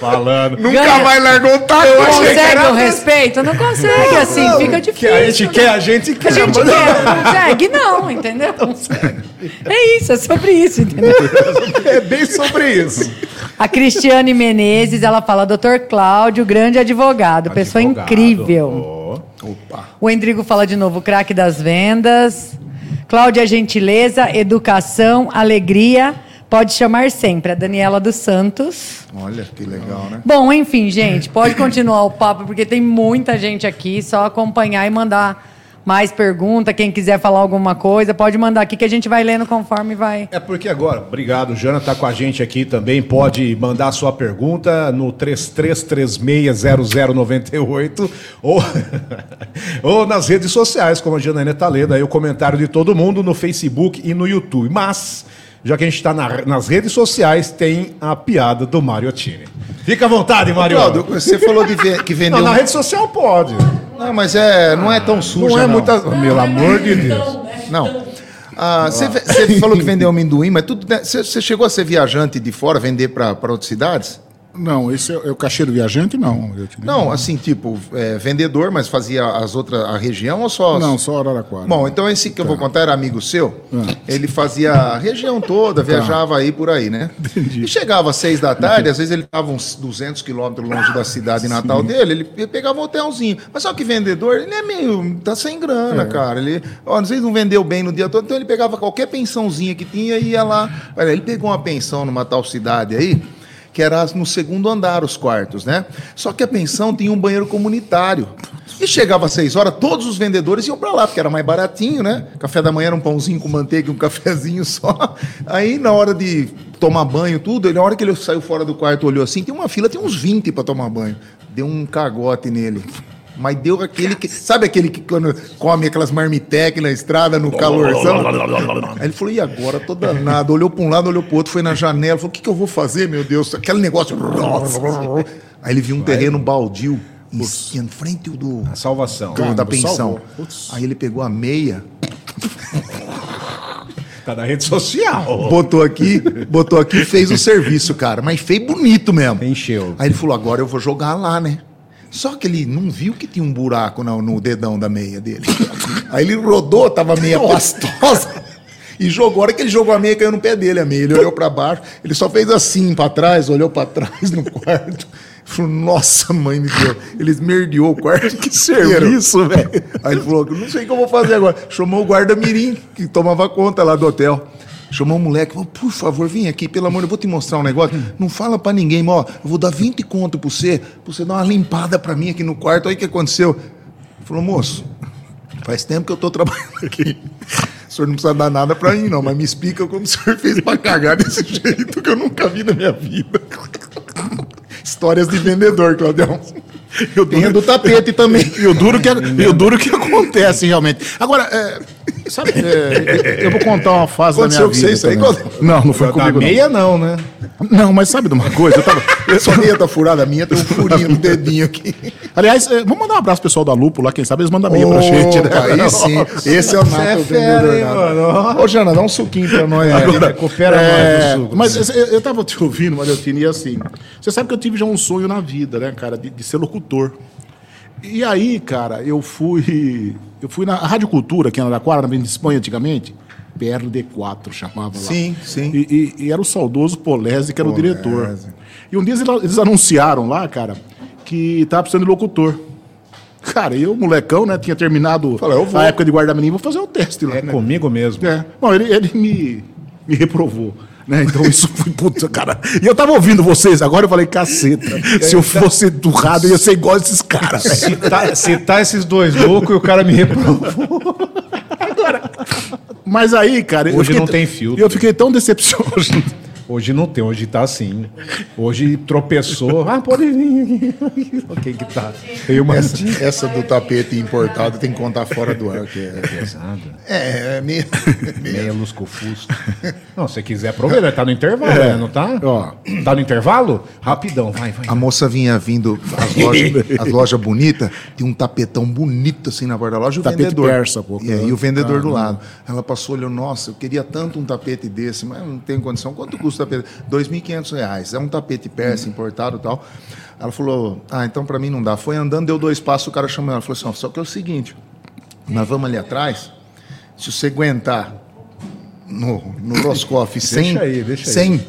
Falando. Nunca Ganha. mais largou o taco. Eu consegue o respeito? Não consegue, assim, não, fica difícil. Que a gente né? quer, a gente quer. A gente quer, não consegue? Não, entendeu? É isso, é sobre isso, entendeu? É bem sobre isso. A Cristiane Menezes, ela fala, doutor Cláudio, grande advogado, advogado. pessoa incrível. Oh. O Endrigo fala de novo, craque das vendas. Cláudia, gentileza, educação, alegria Pode chamar sempre a Daniela dos Santos. Olha, que legal, né? Bom, enfim, gente, pode continuar o papo, porque tem muita gente aqui. Só acompanhar e mandar mais pergunta. Quem quiser falar alguma coisa, pode mandar aqui que a gente vai lendo conforme vai. É porque agora, obrigado, Jana, está com a gente aqui também. Pode mandar a sua pergunta no 33360098 ou, ou nas redes sociais, como a Janaína está lendo aí o comentário de todo mundo no Facebook e no YouTube. Mas já que a gente está na, nas redes sociais, tem a piada do Mariottini. Fica à vontade, Mario. Claudio, você falou de ver, que vendeu. Não, na rede social pode. Não, mas é, não é tão suja. Não é não. muita. Pelo amor de Deus. Não. Ah, você, você falou que vendeu amendoim, mas tudo. Né, você, você chegou a ser viajante de fora, vender para outras cidades? Não, esse é, é o caixeiro viajante, não. Não, assim, tipo, é, vendedor, mas fazia as outras, a região ou só... Não, só Araraquara. Bom, então esse que tá. eu vou tá. contar era amigo seu. Ah. Ele fazia a região toda, tá. viajava tá. aí por aí, né? Entendi. E chegava às seis da tarde, às vezes ele estava uns 200 quilômetros longe da cidade natal dele, ele, ele pegava um hotelzinho. Mas só que vendedor, ele é meio... tá sem grana, é. cara. Ele, ó, às vezes não vendeu bem no dia todo, então ele pegava qualquer pensãozinha que tinha e ia lá. Olha, ele pegou uma pensão numa tal cidade aí que era no segundo andar os quartos, né? Só que a pensão tinha um banheiro comunitário. E chegava às seis horas, todos os vendedores iam para lá, porque era mais baratinho, né? Café da manhã era um pãozinho com manteiga e um cafezinho só. Aí, na hora de tomar banho, tudo, na hora que ele saiu fora do quarto, olhou assim, tem uma fila, tem uns 20 para tomar banho. Deu um cagote nele. Mas deu aquele que. Sabe aquele que quando come aquelas marmitec na estrada, no calorzão? Aí ele falou, e agora? Tô danado. Olhou para um lado, olhou para o outro, foi na janela, falou: o que, que eu vou fazer, meu Deus? Aquele negócio. Aí ele viu um terreno baldio em, em frente do. A salvação. Do, da pensão. Aí ele pegou a meia. Tá na rede social. Botou aqui, botou aqui, fez o serviço, cara. Mas fez bonito mesmo. Encheu. Aí ele falou: agora eu vou jogar lá, né? Só que ele não viu que tinha um buraco no, no dedão da meia dele. Aí ele rodou, tava meia pastosa. E jogou, a hora que ele jogou a meia, caiu no pé dele a meia. Ele olhou para baixo, ele só fez assim para trás, olhou para trás no quarto. Falou, nossa, mãe me deu. Ele esmerdeou o quarto. Que serviço, velho. Aí ele falou, não sei o que eu vou fazer agora. Chamou o guarda-mirim, que tomava conta lá do hotel. Chamou o moleque, falou, por favor, vem aqui, pelo amor, eu vou te mostrar um negócio. Não fala para ninguém, ó, eu vou dar 20 conto para você, pra você dar uma limpada para mim aqui no quarto. Aí o que aconteceu? Ele falou, moço, faz tempo que eu tô trabalhando aqui. O senhor não precisa dar nada para mim, não, mas me explica como o senhor fez para cagar desse jeito que eu nunca vi na minha vida. Histórias de vendedor, Claudião. Eu duro... do tapete também. Eu duro que, eu duro que acontece realmente. Agora, é, sabe, é, eu vou contar uma fase Aconteceu da minha vida. Isso aí, não, não foi da comigo. meia não, né? Não, mas sabe de uma coisa? Eu tava... Sua meia tá furada, a minha tem um furinho no dedinho aqui. Aliás, é, vamos mandar um abraço pro pessoal da Lupo lá, quem sabe eles mandam meia oh, pra gente. Né? Aí sim, esse é o nato é vendedor. Ô, Jana, dá um suquinho pra nós. Agora, recupera é, nós do suco. Mas eu, eu tava te ouvindo, Mariotini, e assim, você sabe que eu tive já um sonho na vida, né, cara, de, de ser locutor. E aí, cara, eu fui. Eu fui na Rádio Cultura, aqui na Araquara, na Avenida de Espanha, antigamente. PRD4 chamava lá. Sim, sim. E, e, e era o saudoso Polese, que era Polese. o diretor. E um dia eles anunciaram lá, cara, que tava precisando de locutor. Cara, eu, molecão, né, tinha terminado Falei, a época de guardar menino, vou fazer o um teste lá. É né? comigo mesmo. É. Bom, ele, ele me, me reprovou. Né? Então isso foi, puta, cara. E eu tava ouvindo vocês, agora eu falei, caceta. Se eu fosse do rádio, eu ia ser igual esses caras. Citar, citar esses dois loucos e o cara me reprovou. Agora. Mas aí, cara. Hoje não tem filtro. Eu fiquei tão decepcionado. Hoje não tem, hoje tá assim. Hoje tropeçou. Ah, pode vir aqui. ok, que tá. Tem uma... essa, essa do tapete importado tem que contar fora do ar, que é pesado. É, é meia. Meia lusco-fusco. Não, se quiser aproveitar, tá no intervalo, é. né? Não tá? Ó. Tá no intervalo? Rapidão, vai, vai. A moça vinha vindo, as lojas, as lojas bonitas, tem um tapetão bonito assim na porta da loja. O tapete vendedor. persa, pô. É, e o vendedor ah, do lado. Ela passou, olhou, nossa, eu queria tanto um tapete desse, mas não tenho condição. Quanto custa? Tapete, R$ 2.500. É um tapete persa uhum. importado e tal. Ela falou, ah, então para mim não dá. Foi andando, deu dois passos, o cara chamou ela. Falou assim, só que é o seguinte, nós vamos ali atrás, se você aguentar no, no Roscoff sem... Deixa aí, deixa sem, aí.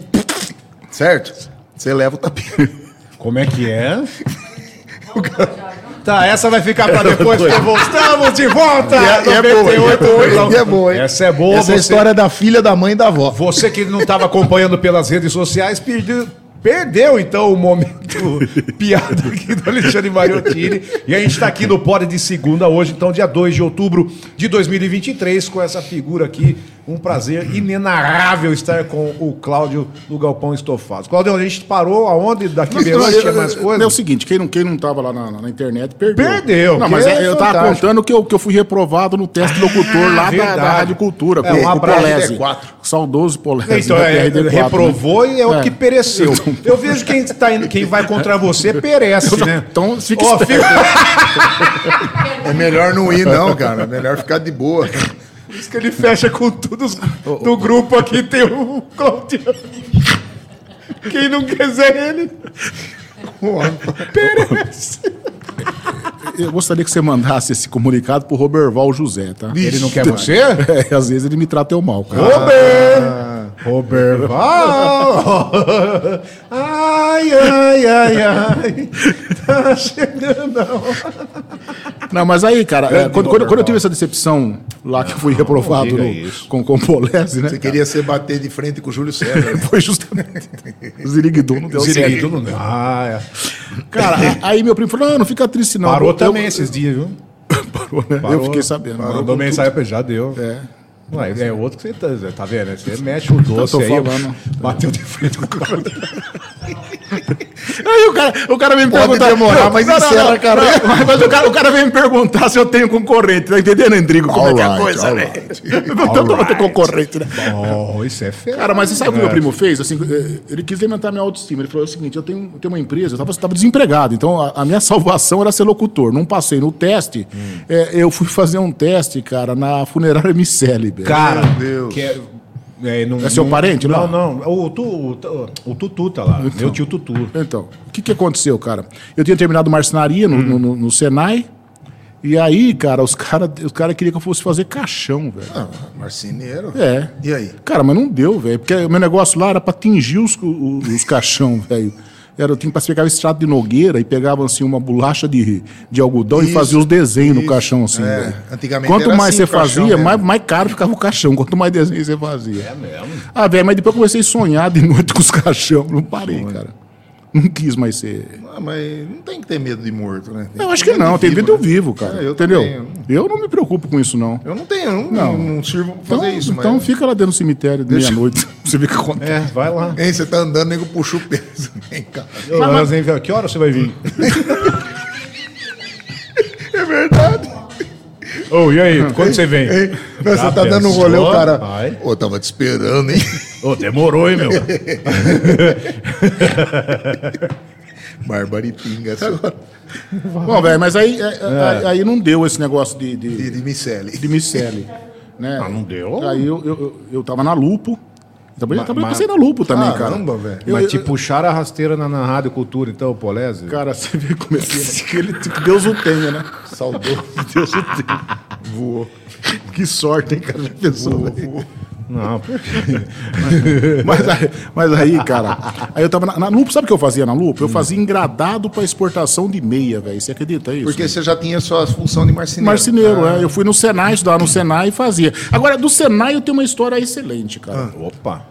Certo? Você leva o tapete. Como é que é? Tá, essa vai ficar para depois, porque voltamos de volta! E é, é boa, e é boa, hein? Essa é boa. Essa é a história da filha, da mãe e da avó. Você que não estava acompanhando pelas redes sociais, perdeu, Perdeu, então, o momento piada aqui do Alexandre Mariottini. E a gente está aqui no Pode de Segunda hoje, então, dia 2 de outubro de 2023, com essa figura aqui. Um prazer inenarrável estar com o Cláudio do Galpão Estofado. Cláudio, a gente parou aonde? Daqui mesmo tinha mais coisa? É o seguinte, quem não, quem não tava lá na, na internet perdeu. Perdeu. Não, mas é eu tava fantástico. contando que eu, que eu fui reprovado no teste ah, locutor lá da, da, Rádio Cultura. É, um abraço. Polese, saudoso Polese. Então, é, reprovou né? e é o é. que pereceu. Eu vejo quem, tá, quem vai contra você perece, né? Então fica, oh, fica... É melhor não ir, não, cara. É melhor ficar de boa. Por isso que ele fecha com tudo do grupo aqui, tem o Claudiano. Quem não quiser ele. Perece. Eu gostaria que você mandasse esse comunicado pro Roberval José, tá? Ele não quer você? É, às vezes ele me trata eu mal, cara. Robert! Ah, Roberval! ai, ai, ai, ai. Tá chegando Não, mas aí, cara, é, quando, quando, quando, eu tive essa decepção lá que eu fui reprovado no, com, com o Polese, né? Você queria ser bater de frente com o Júlio César. Foi justamente. O Ziriguidum não deu certo. não deu. Ah, é. Cara, aí meu primo falou: não, não fica triste, não. Parou também eu, esses dias, viu? Parou, né? Parou, eu fiquei sabendo. Parou, mandou mensagem, já deu. É. Ué, é outro que você tá, tá vendo? Você mexe o doce aí, falando. bateu de frente com o Aí o cara, o cara vem me Pode perguntar. demorar, mas não, encerra não, a carreira. não, Mas o cara, o cara vem me perguntar se eu tenho concorrente. Tá entendendo, Endrigo? Como é que é a coisa, velho? Então eu tenho concorrente, né? Oh, isso é feio. Cara, mas você sabe o que meu primo fez? Assim, eh, ele quis alimentar minha autoestima. Ele falou o seguinte: eu tenho, eu tenho uma empresa, eu estava desempregado, então a, a minha salvação era ser locutor. Não passei no teste. eh, eu fui fazer um teste, cara, na funerária Miceli. Cara, Meu Deus. que é, é, não- É seu não- parente Não, lá? não. O, tu, o, o Tutu tá lá. Meu tio Tutu. Então, o que, que aconteceu, cara? Eu tinha terminado marcenaria no, no, no- no Senai. E aí, cara, os caras os cara queriam que eu fosse fazer caixão, velho. Ah, marceneiro. É. E aí? Cara, mas não deu, velho. Porque o meu negócio lá era pra tingir os, os, os caixão, velho. Era, eu tinha que pegar extrato de nogueira e pegava assim uma bolacha de, de algodão e Isso, fazia os desenhos no isso. caixão, assim, É, antigamente Quanto era mais assim você o fazia, mesmo. mais, mais caro ficava o caixão. Quanto mais desenho você fazia. É mesmo? Ah, velho, mas depois eu comecei a sonhar de noite com os caixão. Não parei, cara. Não quis mais ser. Ah, mas não tem que ter medo de morto, né? Tem Eu acho que não, tem medo vivo, eu vivo, cara. É, eu entendeu? também. Eu não me preocupo com isso, não. Eu não tenho, eu não, Não. não, sirvo pra Então, fazer isso, então mas... fica lá dentro do cemitério de Deixa- meia-noite. Você vê o que acontece. É, vai lá. Hein, você tá andando, nego puxa o peso. Vem cá. Ô, Rosinha, Que hora você vai vir? É verdade. Ô, e aí? Quando você vem? Já você tá dando um rolê, o cara... Ô, tava te esperando, hein? Ô, demorou, hein, meu? Barbaritinga. Agora. Bom, velho, mas aí, é, é, aí não deu esse negócio de, de, De, de Miceli. de miceli. Né? Ah, não deu? Aí eu, eu, eu, eu tava na Lupo. Também, Ma- também ma- passei na Lupo também, cara. Caramba, velho. Eu- Mas eu- te puxaram a rasteira na, na Rádio Cultura, então, Polese? Cara, você vê como é que é, né? Ele- Deus o tenha, né? Saudoso. Deus o tenha. Voou. Que sorte, hein, cara? Já pensou, velho? Não, por quê? Mas aí, mas aí, cara, aí eu tava na, na Lupo, sabe o que eu fazia na Lupo? Eu fazia engradado pra exportação de meia, velho. Você acredita isso? Porque você já tinha sua função de marceneiro. Marceneiro, é. Eu fui no Senai, estudava no Senai e fazia. Agora, do Senai eu tenho uma história excelente, cara. Opa.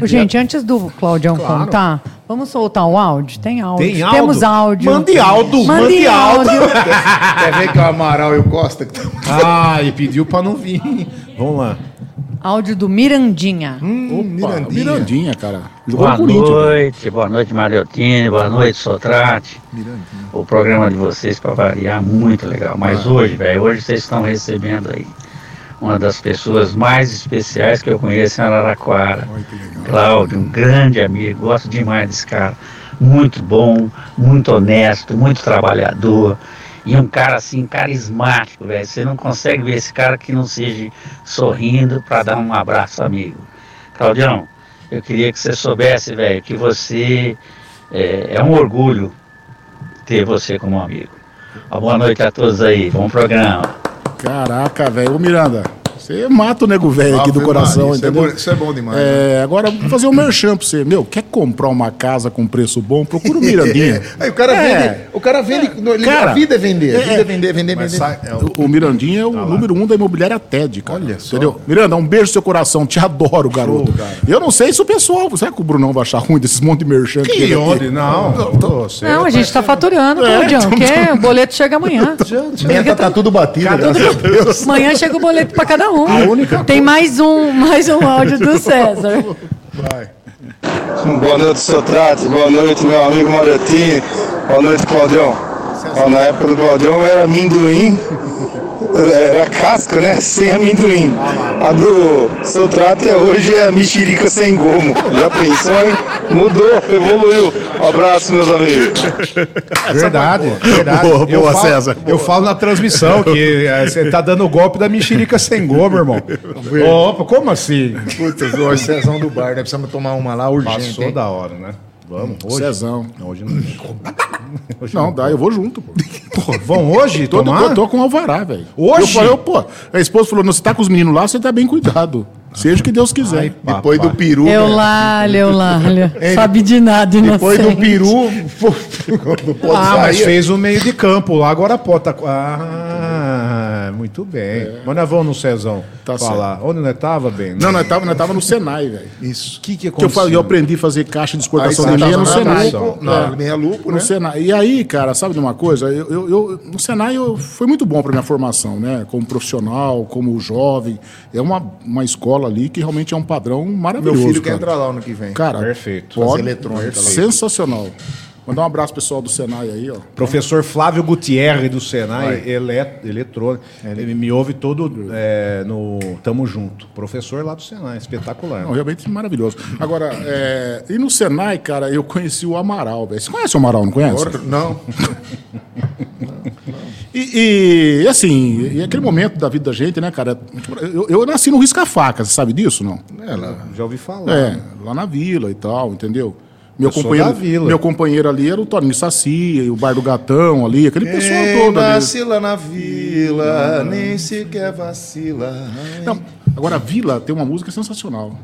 Ô, Gente, antes do Claudião contar, vamos soltar o áudio? Tem áudio. Tem áudio? Temos áudio. Mande áudio, Mande mande áudio. áudio. Quer ver que é o Amaral e o Costa... que Ah, e pediu pra não vir. Vamos lá. áudio do Mirandinha. Hum, Opa, Mirandinha. Mirandinha, cara. Boa noite, boa noite Mariotini, boa noite Sotrate. O programa de vocês para variar muito legal. Mas hoje, velho, hoje vocês estão recebendo aí uma das pessoas mais especiais que eu conheço em Araraquara. Cláudio, um grande amigo, gosto demais desse cara. Muito bom, muito honesto, muito trabalhador. E um cara assim, carismático, velho. Você não consegue ver esse cara que não seja sorrindo para dar um abraço amigo. Claudião, eu queria que você soubesse, velho, que você é, é um orgulho ter você como amigo. Uma boa noite a todos aí, bom programa. Caraca, velho. Ô, Miranda, você mata o nego velho aqui do Ave coração, Maria, isso é entendeu? bom- isso é bom demais, É, agora, vou fazer um merchan pra você. Meu, quer comprar uma casa com preço bom? Procura o Mirandinha. Aí o cara É. vende. O cara vende. ele- Cara, a vida é vender. A vida é- é vender, vender, Mas vender. sai- é o- O, Mirandinha é o número um da imobiliária TED, cara. Olha só. Entendeu? Miranda, um beijo no seu coração. Te adoro, garoto. cara. Eu não sei se o pessoal. Será que o Brunão vai achar ruim desses monte de merchan que Que onde? Não. Você Não, a gente tá faturando, É, Claudião, então- porque o boleto chega amanhã. Meta tá tudo batido, graças a Deus. Amanhã chega o boleto pra cada um. Tem mais um, mais um áudio do César. Vai. Boa noite, Sotrate. Boa noite, meu amigo Mariotini. Boa noite, Claudião. Ó, na época do Claudião era amendoim, era casca, né? Sem amendoim. A do Sotrate hoje é mexerica sem gomo. Já pensou, hein? Mudou, evoluiu. Um abraço, meus amigos. Verdade, verdade. Boa, eu boa, falo, César. Eu falo na transmissão que eh, você tá dando o golpe da mexerica sem goma, irmão. Opa, como assim? Putz, o Cezão do bar, né? Precisamos tomar uma lá urgente. Passou hein? da hora, né? Vamos, hoje. Cezão. Não, Hoje não. Hoje Não, dá, eu vou junto, pô. Pô, vão hoje Tô, tomar? tô, tô com alvará, velho. Hoje? Eu falei, pô, a esposa falou: não, você tá com os meninos lá, você tá bem cuidado. Seja o que Deus quiser. Ai, Depois do peru. né? Eulália, Eulália. Sabe de nada, inocente. Depois do peru. não pode Ah, mas sair. fez o meio de campo lá, agora pode. Tá... Ah, muito bem. Mas nós vamos no Cezão Tá falar. Onde nós tava, bem? Não, nós tava, nós tava no Senai, velho. Isso. O que que Que eu, falei, eu aprendi a fazer caixa de exportação de meia no Senai. Na É. meia lupo, No né? Senai. E aí, cara, sabe de uma coisa? Eu, eu, eu- no Senai eu, foi muito bom para minha formação, né? Como profissional, como jovem. É uma, uma escola ali que realmente é um padrão Meu maravilhoso. filho quer cara. entrar lá ano que vem. Cara, Perfeito. pode- Fazer eletrônica lá. sensacional. Mandar um abraço pessoal do Senai aí, ó. Professor Flávio Gutierrez do Senai, elet, eletrônico. Ele me ouve todo é, no Tamo Junto. Professor lá do Senai, espetacular. Não, realmente maravilhoso. Agora, é, e no Senai, cara, eu conheci o Amaral, velho. Você conhece o Amaral, não conhece? Outro, não. E, e, assim, e aquele momento da vida da gente, né, cara? Eu, eu nasci no Risca-Faca, você sabe disso, não? É, lá, já ouvi falar. É, lá na vila e tal, entendeu? Meu companheiro, meu companheiro ali era o Toninho Saci, o Bar do Gatão ali, aquele Quem pessoal todo ali. vacila na vila, nem sequer vacila. Não, agora a Vila tem uma música sensacional.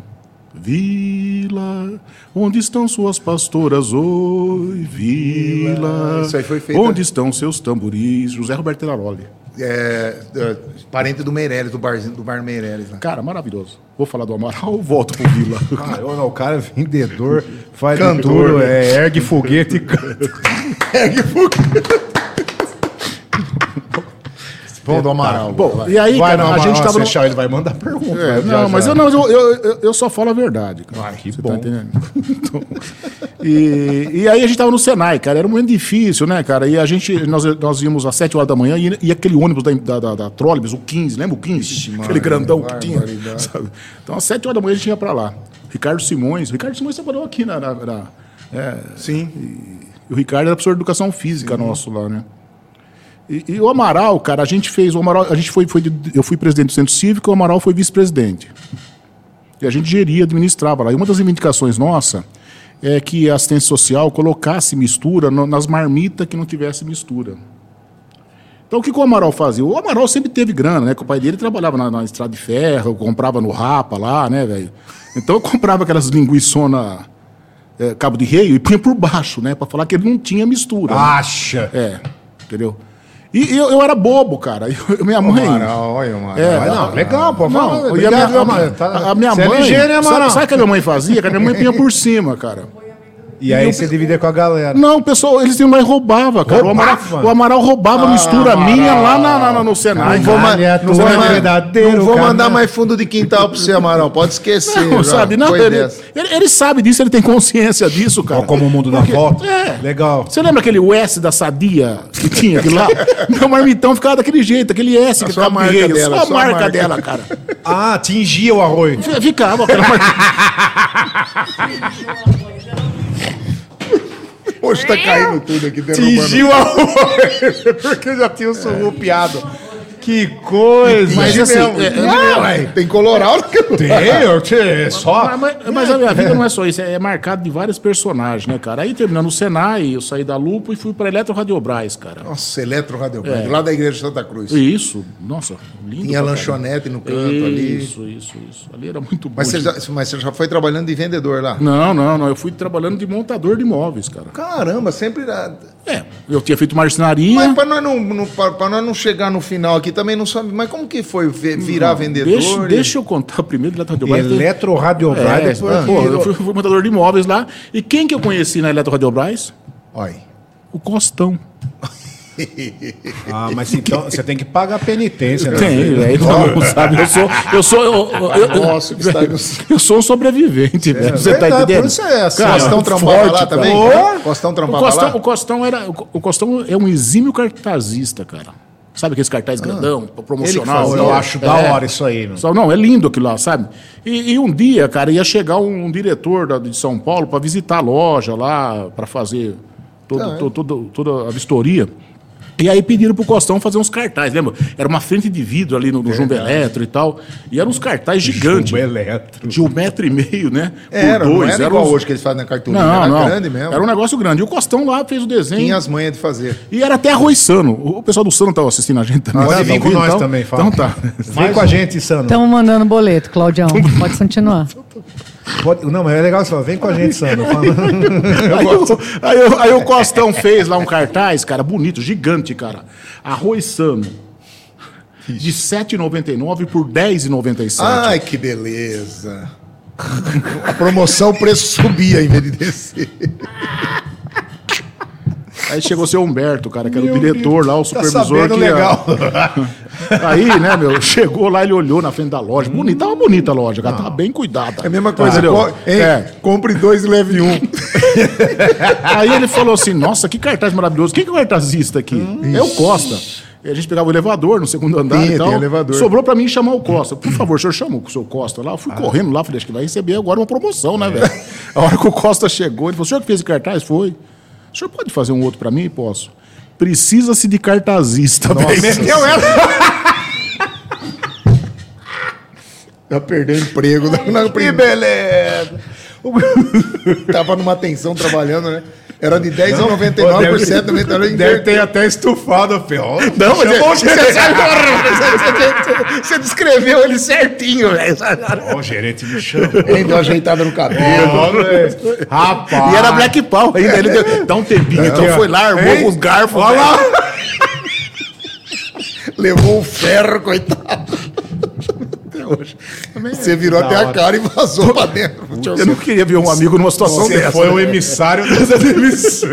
Vila, onde estão suas pastoras? Oi, Vila. Isso aí foi feito- Onde estão seus tamboris? José Roberto Laroli. É, é, parente do Meirelles, do, barzinho, do Bar Meirelles. Né? Cara, maravilhoso. Vou falar do Amaral ou volto pro Vila? Ah, não, o cara é vendedor, faz Cantor, né? é, ergue foguete e canta. Vamos do Amaral. Bom, e aí, Vai cara, no a gente tava no... Seixal, ele vai mandar pergunta. É, já, não, mas já. eu não, eu, eu, eu- só falo a verdade. Cara. que Você bom. Tá entendendo? Então, e, e aí a gente tava no Senai, cara. Era um momento difícil, né, cara? E a gente, nós, nós íamos às 7 horas da manhã e, e aquele ônibus da, da, da, da Trolleybus, o 15, lembra o 15? aquele grandão que tinha. Então às 7 horas da manhã a gente ia pra lá. Ricardo Simões. Ricardo Simões trabalhou aqui na. na- na- é, Sim. e o Ricardo era professor de educação física nosso lá, né? E, e o Amaral, cara, a gente fez. O Amaral, a gente foi, foi eu fui presidente do Centro Cívico e o Amaral foi vice-presidente. E a gente geria, administrava lá. E uma das reivindicações nossa é que a assistência social colocasse mistura no- nas marmitas que não tivesse mistura. Então o que, que o Amaral fazia? O Amaral sempre teve grana, né? Que o pai dele trabalhava na, na estrada de ferro, comprava no Rapa lá, né, velho? Então eu comprava aquelas linguiçona é, cabo de rei e punha por baixo, né? Pra falar que ele não tinha mistura. né? Acha. É, entendeu? E eu, eu era bobo, cara. Eu- minha mãe. Amaral, olha, Amaral. É, não, legal, pô. Não, fala, e a minha, a. Tá- a minha Você é mãe. ligeiro, né, sabe o que a minha mãe fazia? Que a minha mãe punha por cima, cara. E aí você dividia com a galera. Não, o pessoal, eles iam lá e roubava, cara. O Amaral, Roubava? o Amaral roubava a mistura minha lá na, na- na- no Senai. Não vou, Caralho, não vou, não vou cara. mandar mais fundo de quintal pra você, Amaral. Pode esquecer. Não, sabe? Não, ele, ele, ele sabe disso, ele tem consciência disso, cara. Ó, como o mundo dá volta. É. Legal. Você lembra aquele S da Sadia que tinha aqui lá? Meu marmitão ficava daquele jeito, aquele S que ficava marca dela, só a só a marca marca. dela, cara. Ah, tingia o arroz. Ficava aquela marca. Hoje tá caindo tudo aqui, derrubando. Tingiu arroz. Porque já tinha o surrupiado. Que coisa. Mas assim, mesmo. é- Ah, ué, tem coloral que eu Tem, eu te- só. Mas, mas- mas a minha vida não é só isso, é marcado de vários personagens, né, cara? Aí terminando o Senai, eu saí da Lupo e fui pra Eletro Radiobras, cara. Nossa, Eletro Radio É. lá da igreja de Santa Cruz. Isso, nossa, lindo. Tinha lanchonete no canto caramba. ali. Isso, isso, isso. Ali era muito bom. Mas você, já, mas você já foi trabalhando de vendedor lá? Não, não, não. Eu fui trabalhando de montador de imóveis, cara. Caramba, sempre. era- É, eu tinha feito marcenaria. Mas para nós, não, não, pra- pra nós não chegar no final aqui também não sabe. Mas como que foi virar vendedor? Deixa, e- deixa eu contar primeiro do Eletro Radiobras. Eletroradiobras. É, pô, eu fui, fui montador de imóveis lá. E quem que eu conheci na Eletro Radiobras? Olha. O Costão. Ah, mas então você tem que pagar a penitência, né? Tem, velho. Não, sabe? Eu sou. Eu sou. Eu, eu, eu- Nossa, que está no- eu sou um sobrevivente, velho. Você tá verdade, entendendo? por isso é assim. Cara, Costão trampava lá cara. também? Ô! Costão O trampava Costão, lá? o Costão era. O Costão é um exímio cartazista, cara. Sabe aqueles cartaz grandão, promocional? E eu acho da É. hora isso aí, meu. Só, não, é lindo aquilo lá, sabe? E, e um dia, cara, ia chegar um, um diretor da, de São Paulo para visitar a loja lá, para fazer todo, Ah, é? to- todo- toda a vistoria. E aí pediram pro Costão fazer uns cartazes, lembra? Era uma frente de vidro ali no, no Jumbo Eletro e tal. E eram uns cartazes gigantes. Jumbo Eletro. De um metro e meio, né? Por Era, não era igual uns- hoje que eles fazem na cartolina. Não, era não. grande mesmo. Era um negócio grande. E o Costão lá fez o desenho. Tinha as manhas de fazer. E era até arroz sano. O pessoal do Sano estava assistindo a gente também. Pode Tá vir com nós Então- também, fala. Então tá. Vem com a gente, Sano. Estamos mandando boleto, Claudião. Pode continuar. Pode- Não, mas é legal você falar, vem com a gente. Fala. Aí, o- aí aí o Costão fez lá um cartaz, cara, bonito, gigante, cara. Arroz sano. De R$ 7,99 por R$ 10,97. Ai, que beleza. A promoção, o preço subia em vez de descer. Aí chegou o seu Humberto, cara, que era o diretor lá, o tá supervisor. Tá que legal. Aí, né, meu, chegou lá, ele olhou na frente da loja. Bonita, tava bonita a loja, cara, tava bem cuidada. É a mesma coisa, co é. compre dois e leve um. Aí ele falou assim: nossa, que cartaz maravilhoso. Quem que é o cartazista aqui? Hum, é o Costa. E a gente pegava o elevador no segundo andar Sim, e tal. elevador. Sobrou pra mim chamar o Costa. Por favor, o senhor chama o seu Costa lá. Eu fui ah. correndo lá, falei, acho que vai receber agora uma promoção, né, é. velho? A hora que o Costa chegou, ele falou, o senhor que fez o cartaz? Foi. O senhor pode fazer um outro pra mim? Posso. Precisa-se de cartazista, velho. Meteu ela. Já perdeu emprego. Na, que beleza! Tava numa tensão trabalhando, né? Era de 10,99% do metalúrgico. Deve ter até estufado a ferro. Não, mas é, você, você, você, descreveu ele certinho, velho. Ó, o gerente me chama. Ele deu ajeitada no cabelo. Oh, Rapaz. E era Black Paul ainda. Ele deu, dá um tempinho, então foi lá, armou com os garfos. Olha lá. Levou o ferro, coitado hoje. Você virou até a cara e vazou pra dentro. Eu não queria ver um amigo numa situação Você dessa. foi o emissário dessa demissão.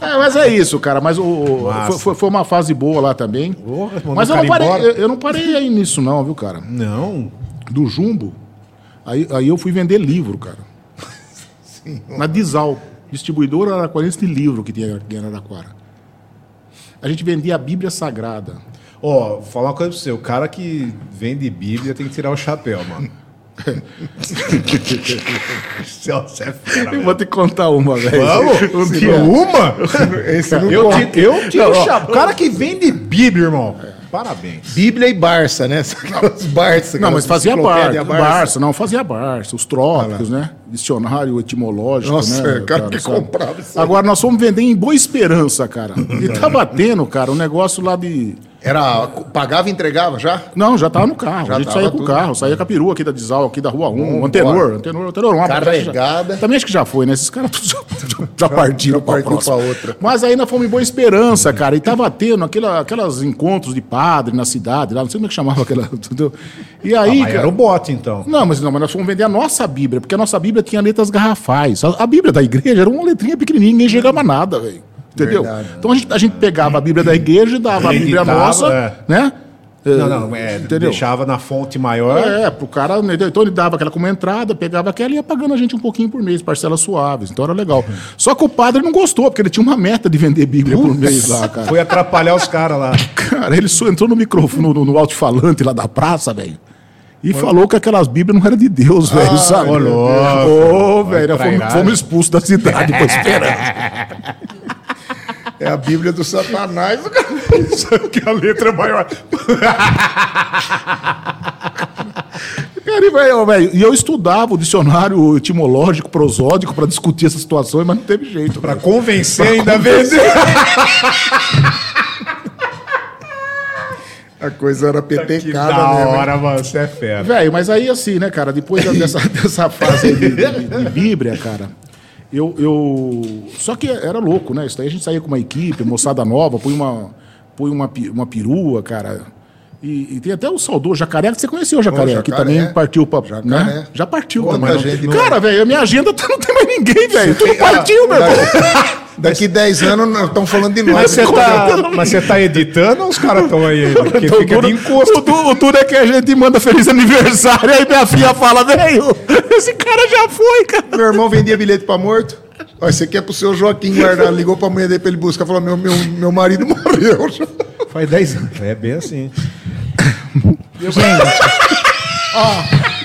é, mas é isso, cara. Mas o, foi, foi, uma fase boa lá também. Porra, mas eu não, parei, eu, eu não parei aí nisso, não, viu, cara? Não. Do Jumbo. Aí, aí eu fui vender livro, cara. Sim. Na Dizal, distribuidora araquarense de livro que tinha aqui em Araraquara. A gente vendia a Bíblia Sagrada. Ó, oh, falar uma coisa pra você. O cara que vende Bíblia tem que tirar o chapéu, mano. Celso é fera, eu vou te contar uma, velho. Vamos? Um dia. Uma? Esse não eu, te, eu tiro o chapéu. O cara que vende Bíblia, irmão. Parabéns. Bíblia e Barça, né? Aquelas Barça. Não, mas fazia Barça. Barça. Barça. Não, fazia Barça. Os trópicos, ah, né? Dicionário etimológico, Nossa, né? cara, cara que sabe? comprava isso. Agora, nós fomos vender em Boa Esperança, cara. E tá batendo, cara, um negócio lá de era, pagava e entregava já? Não, já estava no carro. Já a gente saía com o carro, saía com a perua aqui da Dizal, aqui da Rua 1, um, Antenor, Antenor, Antenor, uma Carregada. Já, também acho que já foi, né? Esses caras já, já, já partiram para a outra. Mas ainda fomos em Boa Esperança, cara, e tava tendo aquela, aquelas encontros de padre na cidade, lá, não sei como é que chamava aquela, entendeu? E aí, ah, cara, era o bote, então. Não, mas não, mas nós fomos vender a nossa Bíblia, porque a nossa Bíblia tinha letras garrafais. A, a Bíblia da igreja era uma letrinha pequenininha, ninguém chegava nada, velho. Entendeu? Verdade. Então a gente, a gente pegava a Bíblia da igreja, dava a Bíblia nossa, é. né? Não, não, é, deixava na fonte maior. É, pro cara. Então ele dava aquela como entrada, pegava aquela e ia pagando a gente um pouquinho por mês, parcelas suaves. Então era legal. Só que o padre não gostou, porque ele tinha uma meta de vender Bíblia por mês lá, cara. Foi atrapalhar os caras lá. Cara, ele só entrou no microfone, no, no alto-falante lá da praça, velho. E falou que aquelas Bíblias não eram de Deus, velho, ah, sabe? Ô, velho, fomos, fomos expulsos da cidade pra esperar. É a Bíblia do Satanás. Só que a letra é maior. e eu estudava o dicionário etimológico, prosódico, para discutir essas situações, mas não teve jeito. Para convencer pra ainda convencer. vender. A coisa era petecada, né? Da hora, mano, você é fera. Velho, mas aí assim, né, cara, depois dessa, dessa fase de, de, de Bíblia, cara, eu, eu. Só que era louco, né? Isso daí a gente saía com uma equipe, moçada nova, põe uma, põe uma, uma perua, cara. E, e, tem até o saudoso Jacaré, que você conheceu o Jacaré, jacaré que também partiu para. Né? Já partiu Pô, também. Gente, cara, velho, a minha agenda não tem mais ninguém, velho. Tudo partiu, meu irmão. Daqui 10 anos estão falando de nós. Mas você tá, mas você tá editando ou os caras estão aí? Porque tô, fica de encosto. O, o, tudo é que a gente manda feliz aniversário, aí minha filha fala, velho, esse cara já foi, cara. Meu irmão vendia bilhete para morto. Ó, esse aqui é pro seu Joaquim guardar. Ligou pra mulher dele pra ele buscar. Falou: meu, meu, meu marido morreu. Faz 10 anos. É bem assim. Gente, ó.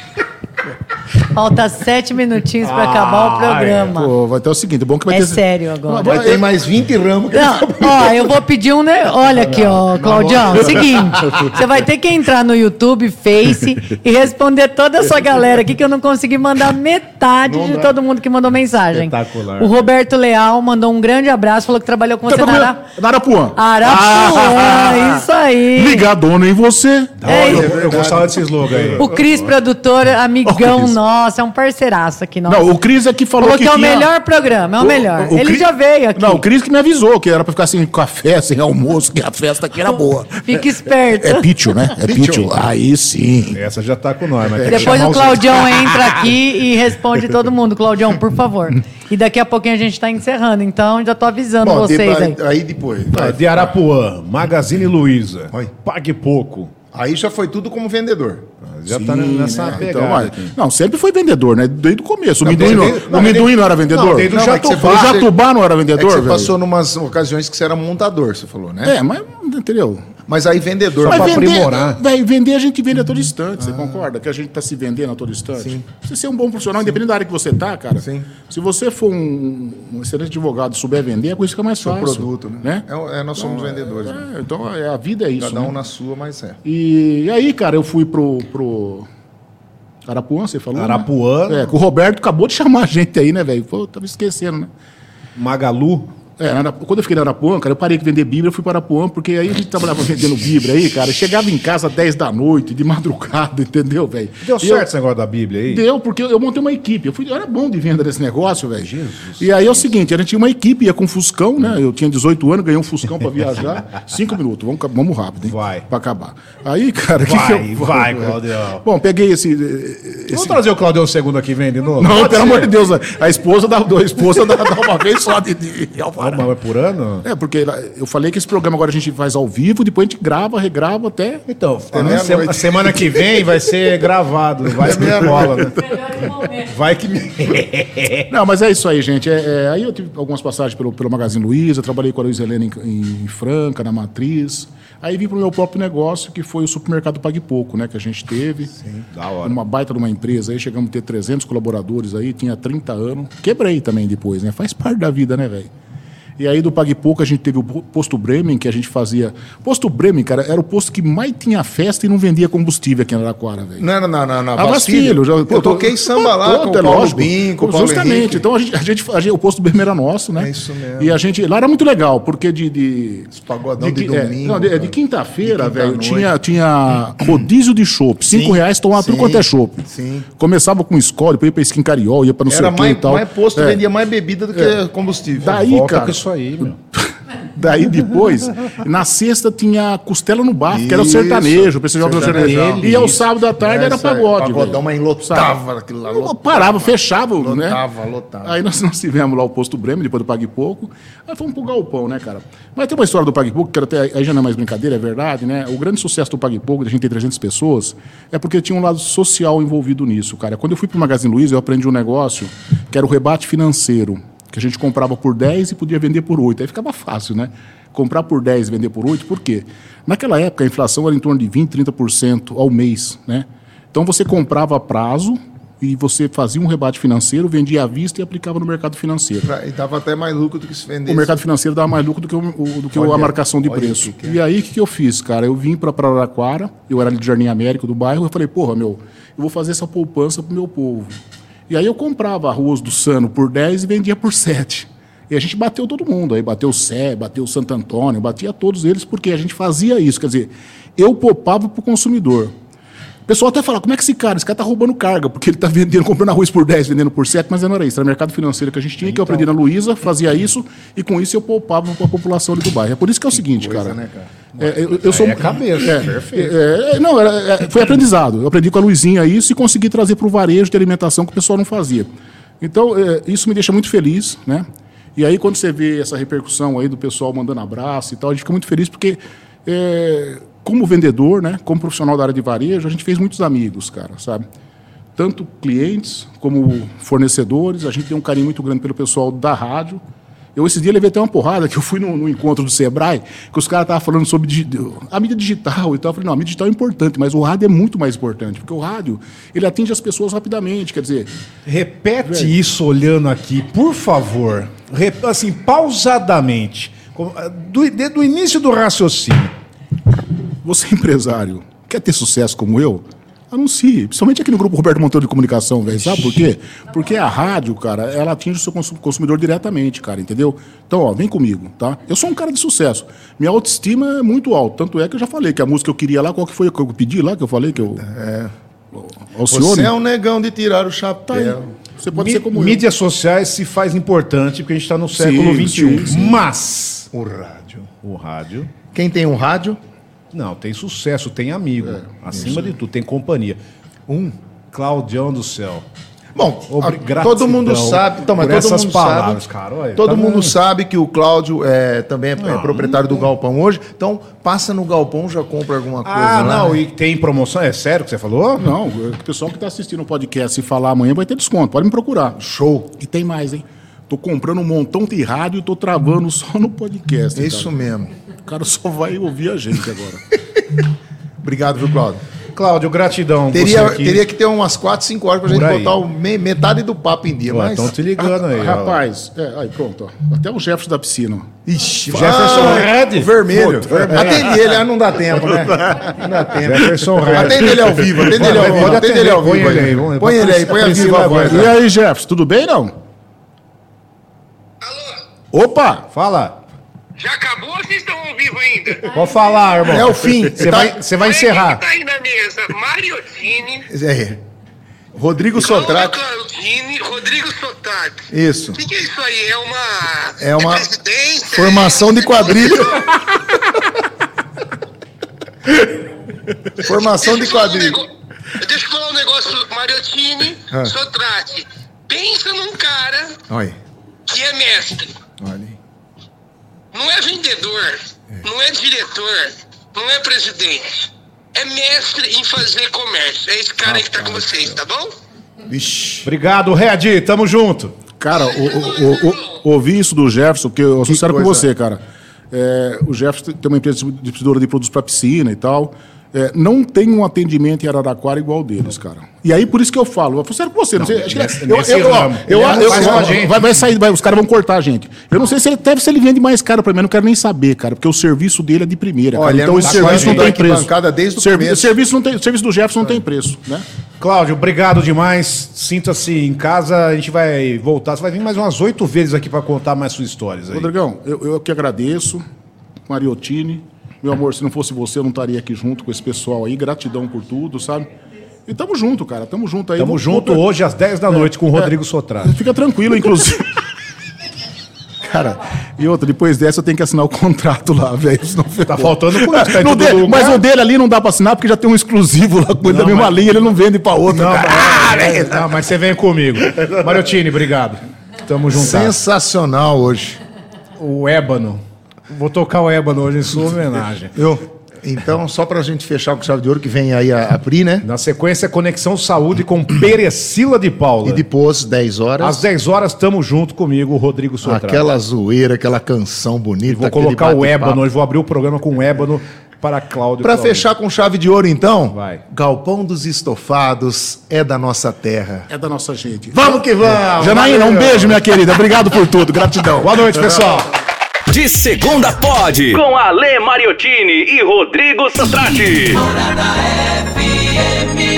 Falta sete minutinhos para acabar o programa. Pô, vai ter o seguinte, bom que vai é ter... sério agora. Vai ter mais 20 ramos. Não, ó, eu vou pedir um... Né? Olha aqui, ó, Claudião, seguinte, você vai ter que entrar no YouTube, Face e responder toda essa galera aqui que eu não consegui mandar metade não de dá. todo mundo que mandou mensagem. Espetacular. O Roberto Leal mandou um grande abraço, falou que trabalhou com você na, na Arapuã. Arapuã, ah, isso aí. Ligadona em você. É, eu, eu, gostava desse slogan aí. O Cris, produtor, amigão oh, nosso Nossa, é um parceiraço aqui. Nossa. Não, o Cris é que falou, falou que, que é o tinha... melhor programa, é o, o melhor. O, o Ele Chris... já veio aqui. Não, o Cris que me avisou que era pra ficar sem café, sem almoço, que a festa aqui era boa. Fica esperto. É, é pitch, né? É pitch. Aí sim. Essa já tá com nós. Mas Depois o Claudião entra aqui e responde todo mundo. Claudião, por favor. E daqui a pouquinho a gente tá encerrando, então já tô avisando Bom, vocês de, aí. Aí depois. Vai, de Arapuã, Magazine Luiza. Pague pouco. Aí já foi tudo como vendedor. Já Sim, tá nessa né? pegada. Então, não, sempre foi vendedor, né? Desde o começo. Não, o Minduim não, não, não, era vendedor? Não, desde o Jatubá. o Jatubá não era vendedor, é você velho? passou numas ocasiões que você era montador, você falou, né? É, mas entendeu? Mas aí vendedor para aprimorar. Véio, vender a gente vende a todo instante, ah. você concorda? Que a gente está se vendendo a todo instante. Sim. Você é um bom profissional, Sim. independente da área que você tá, cara. Sim. Se você for um, um excelente advogado e souber vender, a coisa fica mais fácil. produto, né? né? É, é, nós somos então, vendedores. É, né? Então é, a vida é isso. Cada um né? na sua, mas é. E, e, aí, cara, eu fui pro, pro Arapuã, você falou? Arapuã. Né? É, que o Roberto acabou de chamar a gente aí, né, velho? Tava esquecendo, né? Magalu. É, quando eu fiquei na Arapuã, cara, eu parei de vender Bíblia, eu fui para Arapuã, porque aí a gente trabalhava vendendo Bíblia aí, cara. Chegava em casa às 10 da noite, de madrugada, entendeu, velho? Deu certo eu, esse negócio da Bíblia aí? Deu, porque eu, eu montei uma equipe. Eu, fui, eu era bom de venda desse negócio, velho. E aí é o seguinte, a gente tinha uma equipe, ia com Fuscão, né? Eu tinha 18 anos, ganhei um Fuscão para viajar. Cinco minutos, vamos, vamos rápido, hein? Vai. Pra acabar. Aí, cara, vai, que, eu... Vai, Claudião. Bom, peguei esse, esse... Vamos trazer o Claudião segundo aqui, vem de novo? Não, Pode pelo ser. amor de Deus. A esposa dá, a esposa dá, dá uma vez só de, de, de Mas por ano? É, porque eu falei que esse programa agora a gente faz ao vivo, depois a gente grava, regrava até. Então, a semana que vem vai ser gravado, não vai ser bola, né? Vai que. não, mas é isso aí, gente. É, é, aí eu tive algumas passagens pelo, pelo Magazine Luiza, trabalhei com a Luiz Helena em, em, Franca, na Matriz. Aí vim para o meu próprio negócio, que foi o supermercado Pague Pouco, né? Que a gente teve. Sim, da hora. Uma baita de uma empresa aí, chegamos a ter 300 colaboradores aí, tinha 30 anos. Quebrei também depois, né? Faz parte da vida, né, velho? E aí do Pague Pouco a gente teve o posto Bremen, que a gente fazia. Posto Bremen, cara, era o posto que mais tinha festa e não vendia combustível aqui em Araraquara, velho. Não, não, não, não. não ah, filho, já, eu, toquei samba lá com o Paulo Bim, com o Paulo Justamente. Henrique. Então a gente, a gente, a gente, o posto Bremen era nosso, né? É isso mesmo. E a gente. Lá era muito legal, porque de. de pagodão de, de é, domingo. É, não, de, de quinta-feira, velho, tinha, tinha rodízio de chopp. Cinco reais tomava tudo quanto é chopp. Sim. Começava com escola, depois ia pra Skin Cariol, ia pra não era sei o que e tal. mais posto, é. vendia mais bebida do que é. combustível. Daí, cara. Isso aí, meu. Daí depois, na sexta tinha costela no bar, que era o sertanejo, o pessoal do sertanejo. E ao sábado à tarde era pagode. Pagodão, mas lotava aquilo lá. Lotava, Parava, fechava, lotava, né? Lotava, lotava. Aí nós, nós tivemos lá o posto Bremen, depois do Pague Pouco. Aí fomos pro Galpão, né, cara? Mas tem uma história do Pague Pouco, que até, aí já não é mais brincadeira, é verdade, né? O grande sucesso do Pague Pouco, da gente ter 300 pessoas, é porque tinha um lado social envolvido nisso, cara. Quando eu fui pro Magazine Luiza, eu aprendi um negócio que era o rebate financeiro que a gente comprava por 10 e podia vender por 8. Aí ficava fácil, né? Comprar por 10 e vender por 8, por quê? Naquela época a inflação era em torno de 20, 30% ao mês, né? Então você comprava a prazo e você fazia um rebate financeiro, vendia à vista e aplicava no mercado financeiro. E dava até mais lucro do que se vendesse. O mercado financeiro dava mais lucro do que, o, do que olha, a marcação de preço. Que é. E aí o que, que eu fiz, cara? Eu vim para Araraquara, eu era ali de Jardim Américo do bairro, eu falei, porra, meu, eu vou fazer essa poupança pro meu povo. E aí eu comprava arroz do Sano por 10 e vendia por 7. E a gente bateu todo mundo, aí bateu o Sé, bateu o Santo Antônio, batia todos eles, porque a gente fazia isso. Quer dizer, eu poupava para o consumidor pessoal até fala, como é que esse cara, esse cara tá roubando carga, porque ele tá vendendo, comprando arroz por 10, vendendo por 7, mas não era isso, era mercado financeiro que a gente tinha, então... que eu aprendi na Luísa, fazia isso, e com isso eu poupava para a população ali do bairro. É por isso que é o seguinte, coisa, cara. Né, cara? É, eu, eu sou. É cabeça, é, perfeito. É, é não, é, foi aprendizado. Eu aprendi com a Luizinha isso e consegui trazer para o varejo de alimentação que o pessoal não fazia. Então, é, isso me deixa muito feliz, né? E aí, quando você vê essa repercussão aí do pessoal mandando abraço e tal, a gente fica muito feliz porque é, como vendedor, né, como profissional da área de varejo, a gente fez muitos amigos, cara, sabe? Tanto clientes como fornecedores, a gente tem um carinho muito grande pelo pessoal da rádio. Eu esse dia levei até uma porrada, que eu fui no, no encontro do Sebrae, que os caras estavam falando sobre a mídia digital e tal. Eu falei, não, a mídia digital é importante, mas o rádio é muito mais importante, porque o rádio, ele atinge as pessoas rapidamente, quer dizer... Repete velho. isso olhando aqui, por favor. Assim, pausadamente. Do, do início do raciocínio. Você é empresário, quer ter sucesso como eu? Anuncie, principalmente aqui no grupo Roberto Monteiro de Comunicação, velho. Sabe por quê? Porque a rádio, cara, ela atinge o seu consumidor diretamente, cara, entendeu? Então, ó, vem comigo, tá? Eu sou um cara de sucesso. Minha autoestima é muito alta. Tanto é que eu já falei que a música que eu queria lá, qual que foi que eu pedi lá, que eu falei que eu. É. Alcione? Você é um negão de tirar o chapéu. Tá você pode ser como Mídias eu. sociais se faz importante porque a gente está no século XXI. Mas o rádio. O rádio. Quem tem um rádio? Não, tem sucesso, tem amigo. É, Acima isso. de tudo, tem companhia. Um, Claudião do céu. Bom, todo mundo sabe, então, mas todo mundo palavras, sabe, cara, olha, todo tá mundo sabe que o Cláudio é, também é, é não, proprietário não, do galpão hoje. Então passa no galpão já compra alguma coisa. Ah, não, né? e tem promoção? É sério que você falou? Não, o pessoal que está assistindo o podcast e falar amanhã vai ter desconto. Pode me procurar. Show. E tem mais, hein? Tô comprando um montão de rádio e tô travando só no podcast. Isso cara. mesmo. O cara só vai ouvir a gente agora. Obrigado, viu, Cláudio? Cláudio, gratidão. Teria, teria que ter umas 4, 5 horas pra Por gente aí. botar me, metade do papo em dia. Estão te ligando aí. Rapaz, é, aí pronto. Ó. Até o Jefferson da piscina. Ixi, Jefferson Red. Vermelho. vermelho. Atende ele, ah, não dá tempo, né? Não dá tempo. Jefferson Red. Atende ele ao vivo, atende ele ao vivo. Atende ele ao vivo. Põe ele aí. Põe ele aí, põe a viva voz. E aí, Jefferson, tudo bem não? Opa! Fala. Já acabou ou vocês estão ao vivo ainda? Pode falar, irmão. É o fim. Você tá... vai, você vai encerrar. Quem tá aí na mesa? Mariotini. É. Rodrigo Sotrato. Claudini, Rodrigo Sotrato. Isso. O que, que, é isso aí? É uma. É uma. É formação de quadrilha. formação de quadrilha. Deixa eu falar um negócio, Mariotini, ah. Sotrate. Pensa num cara Oi. que é mestre. Olha. Não é vendedor, não diretor, não é presidente. É mestre em fazer comércio. É esse cara ah, aí que tá com vocês, tá bom? Vixe. Obrigado, Red. Tamo junto. Cara, o, o, o, ouvi isso do Jefferson, porque eu sou sincero com você, cara. É, o Jefferson tem uma empresa de distribuidora de produtos para piscina e tal é, não tem um atendimento em Araraquara igual deles, cara. E aí, por isso que eu falo, eu sério com você, não, não sei. Nesse, eu, nesse eu, eu, eu, vai, vai sair, vai, os caras vão cortar a gente. Eu não sei se ele deve se ele vende mais caro para mim, eu não quero nem saber, cara, porque o serviço dele é de primeira. Olha, então o serviço não tem preço. Desde o Servi serviço não tem, serviço do Jefferson não tem preço, né? Cláudio, obrigado demais. Sinta-se em casa, a gente vai voltar. Você vai vir mais umas oito vezes aqui para contar mais suas histórias aí. Rodrigão, eu, eu que agradeço. Mariotini. Meu amor, se não fosse você, eu não estaria aqui junto com esse pessoal aí. Gratidão por tudo, sabe? E tamo junto, cara. Tamo junto aí. Tamo Vamos junto hoje às 10 da noite é, com o Rodrigo é, Sotrado. Fica tranquilo, inclusive. Cara, e outra, depois dessa eu tenho que assinar o contrato lá, velho. Tá faltando política. É, dele, mas o dele ali não dá pra assinar porque já tem um exclusivo lá com ele da mesma mas... linha, ele não vende pra outra. Não, mas, é, não, mas você vem comigo. Mariotini, obrigado. Tamo junto. Sensacional hoje. O ébano. Vou tocar o ébano hoje em sua homenagem. Eu. Então, só para a gente fechar com chave de ouro, que vem aí a, a Pri, né? Na sequência, Conexão Saúde com Perecila de Paula. E depois, 10 horas. Às 10 horas, estamos junto comigo, Rodrigo Sotrado. Aquela zoeira, aquela canção bonita. E vou colocar o ébano, hoje vou abrir o programa com o ébano para Cláudio. Para fechar com chave de ouro, então, Vai. Galpão dos Estofados é da nossa terra. É da nossa gente. Vamos que vamos! Janaína, um beijo, minha querida. Obrigado por tudo. Gratidão. Boa noite, pessoal. De segunda pode. Com Ale Mariottini e Rodrigo Santrati. FM.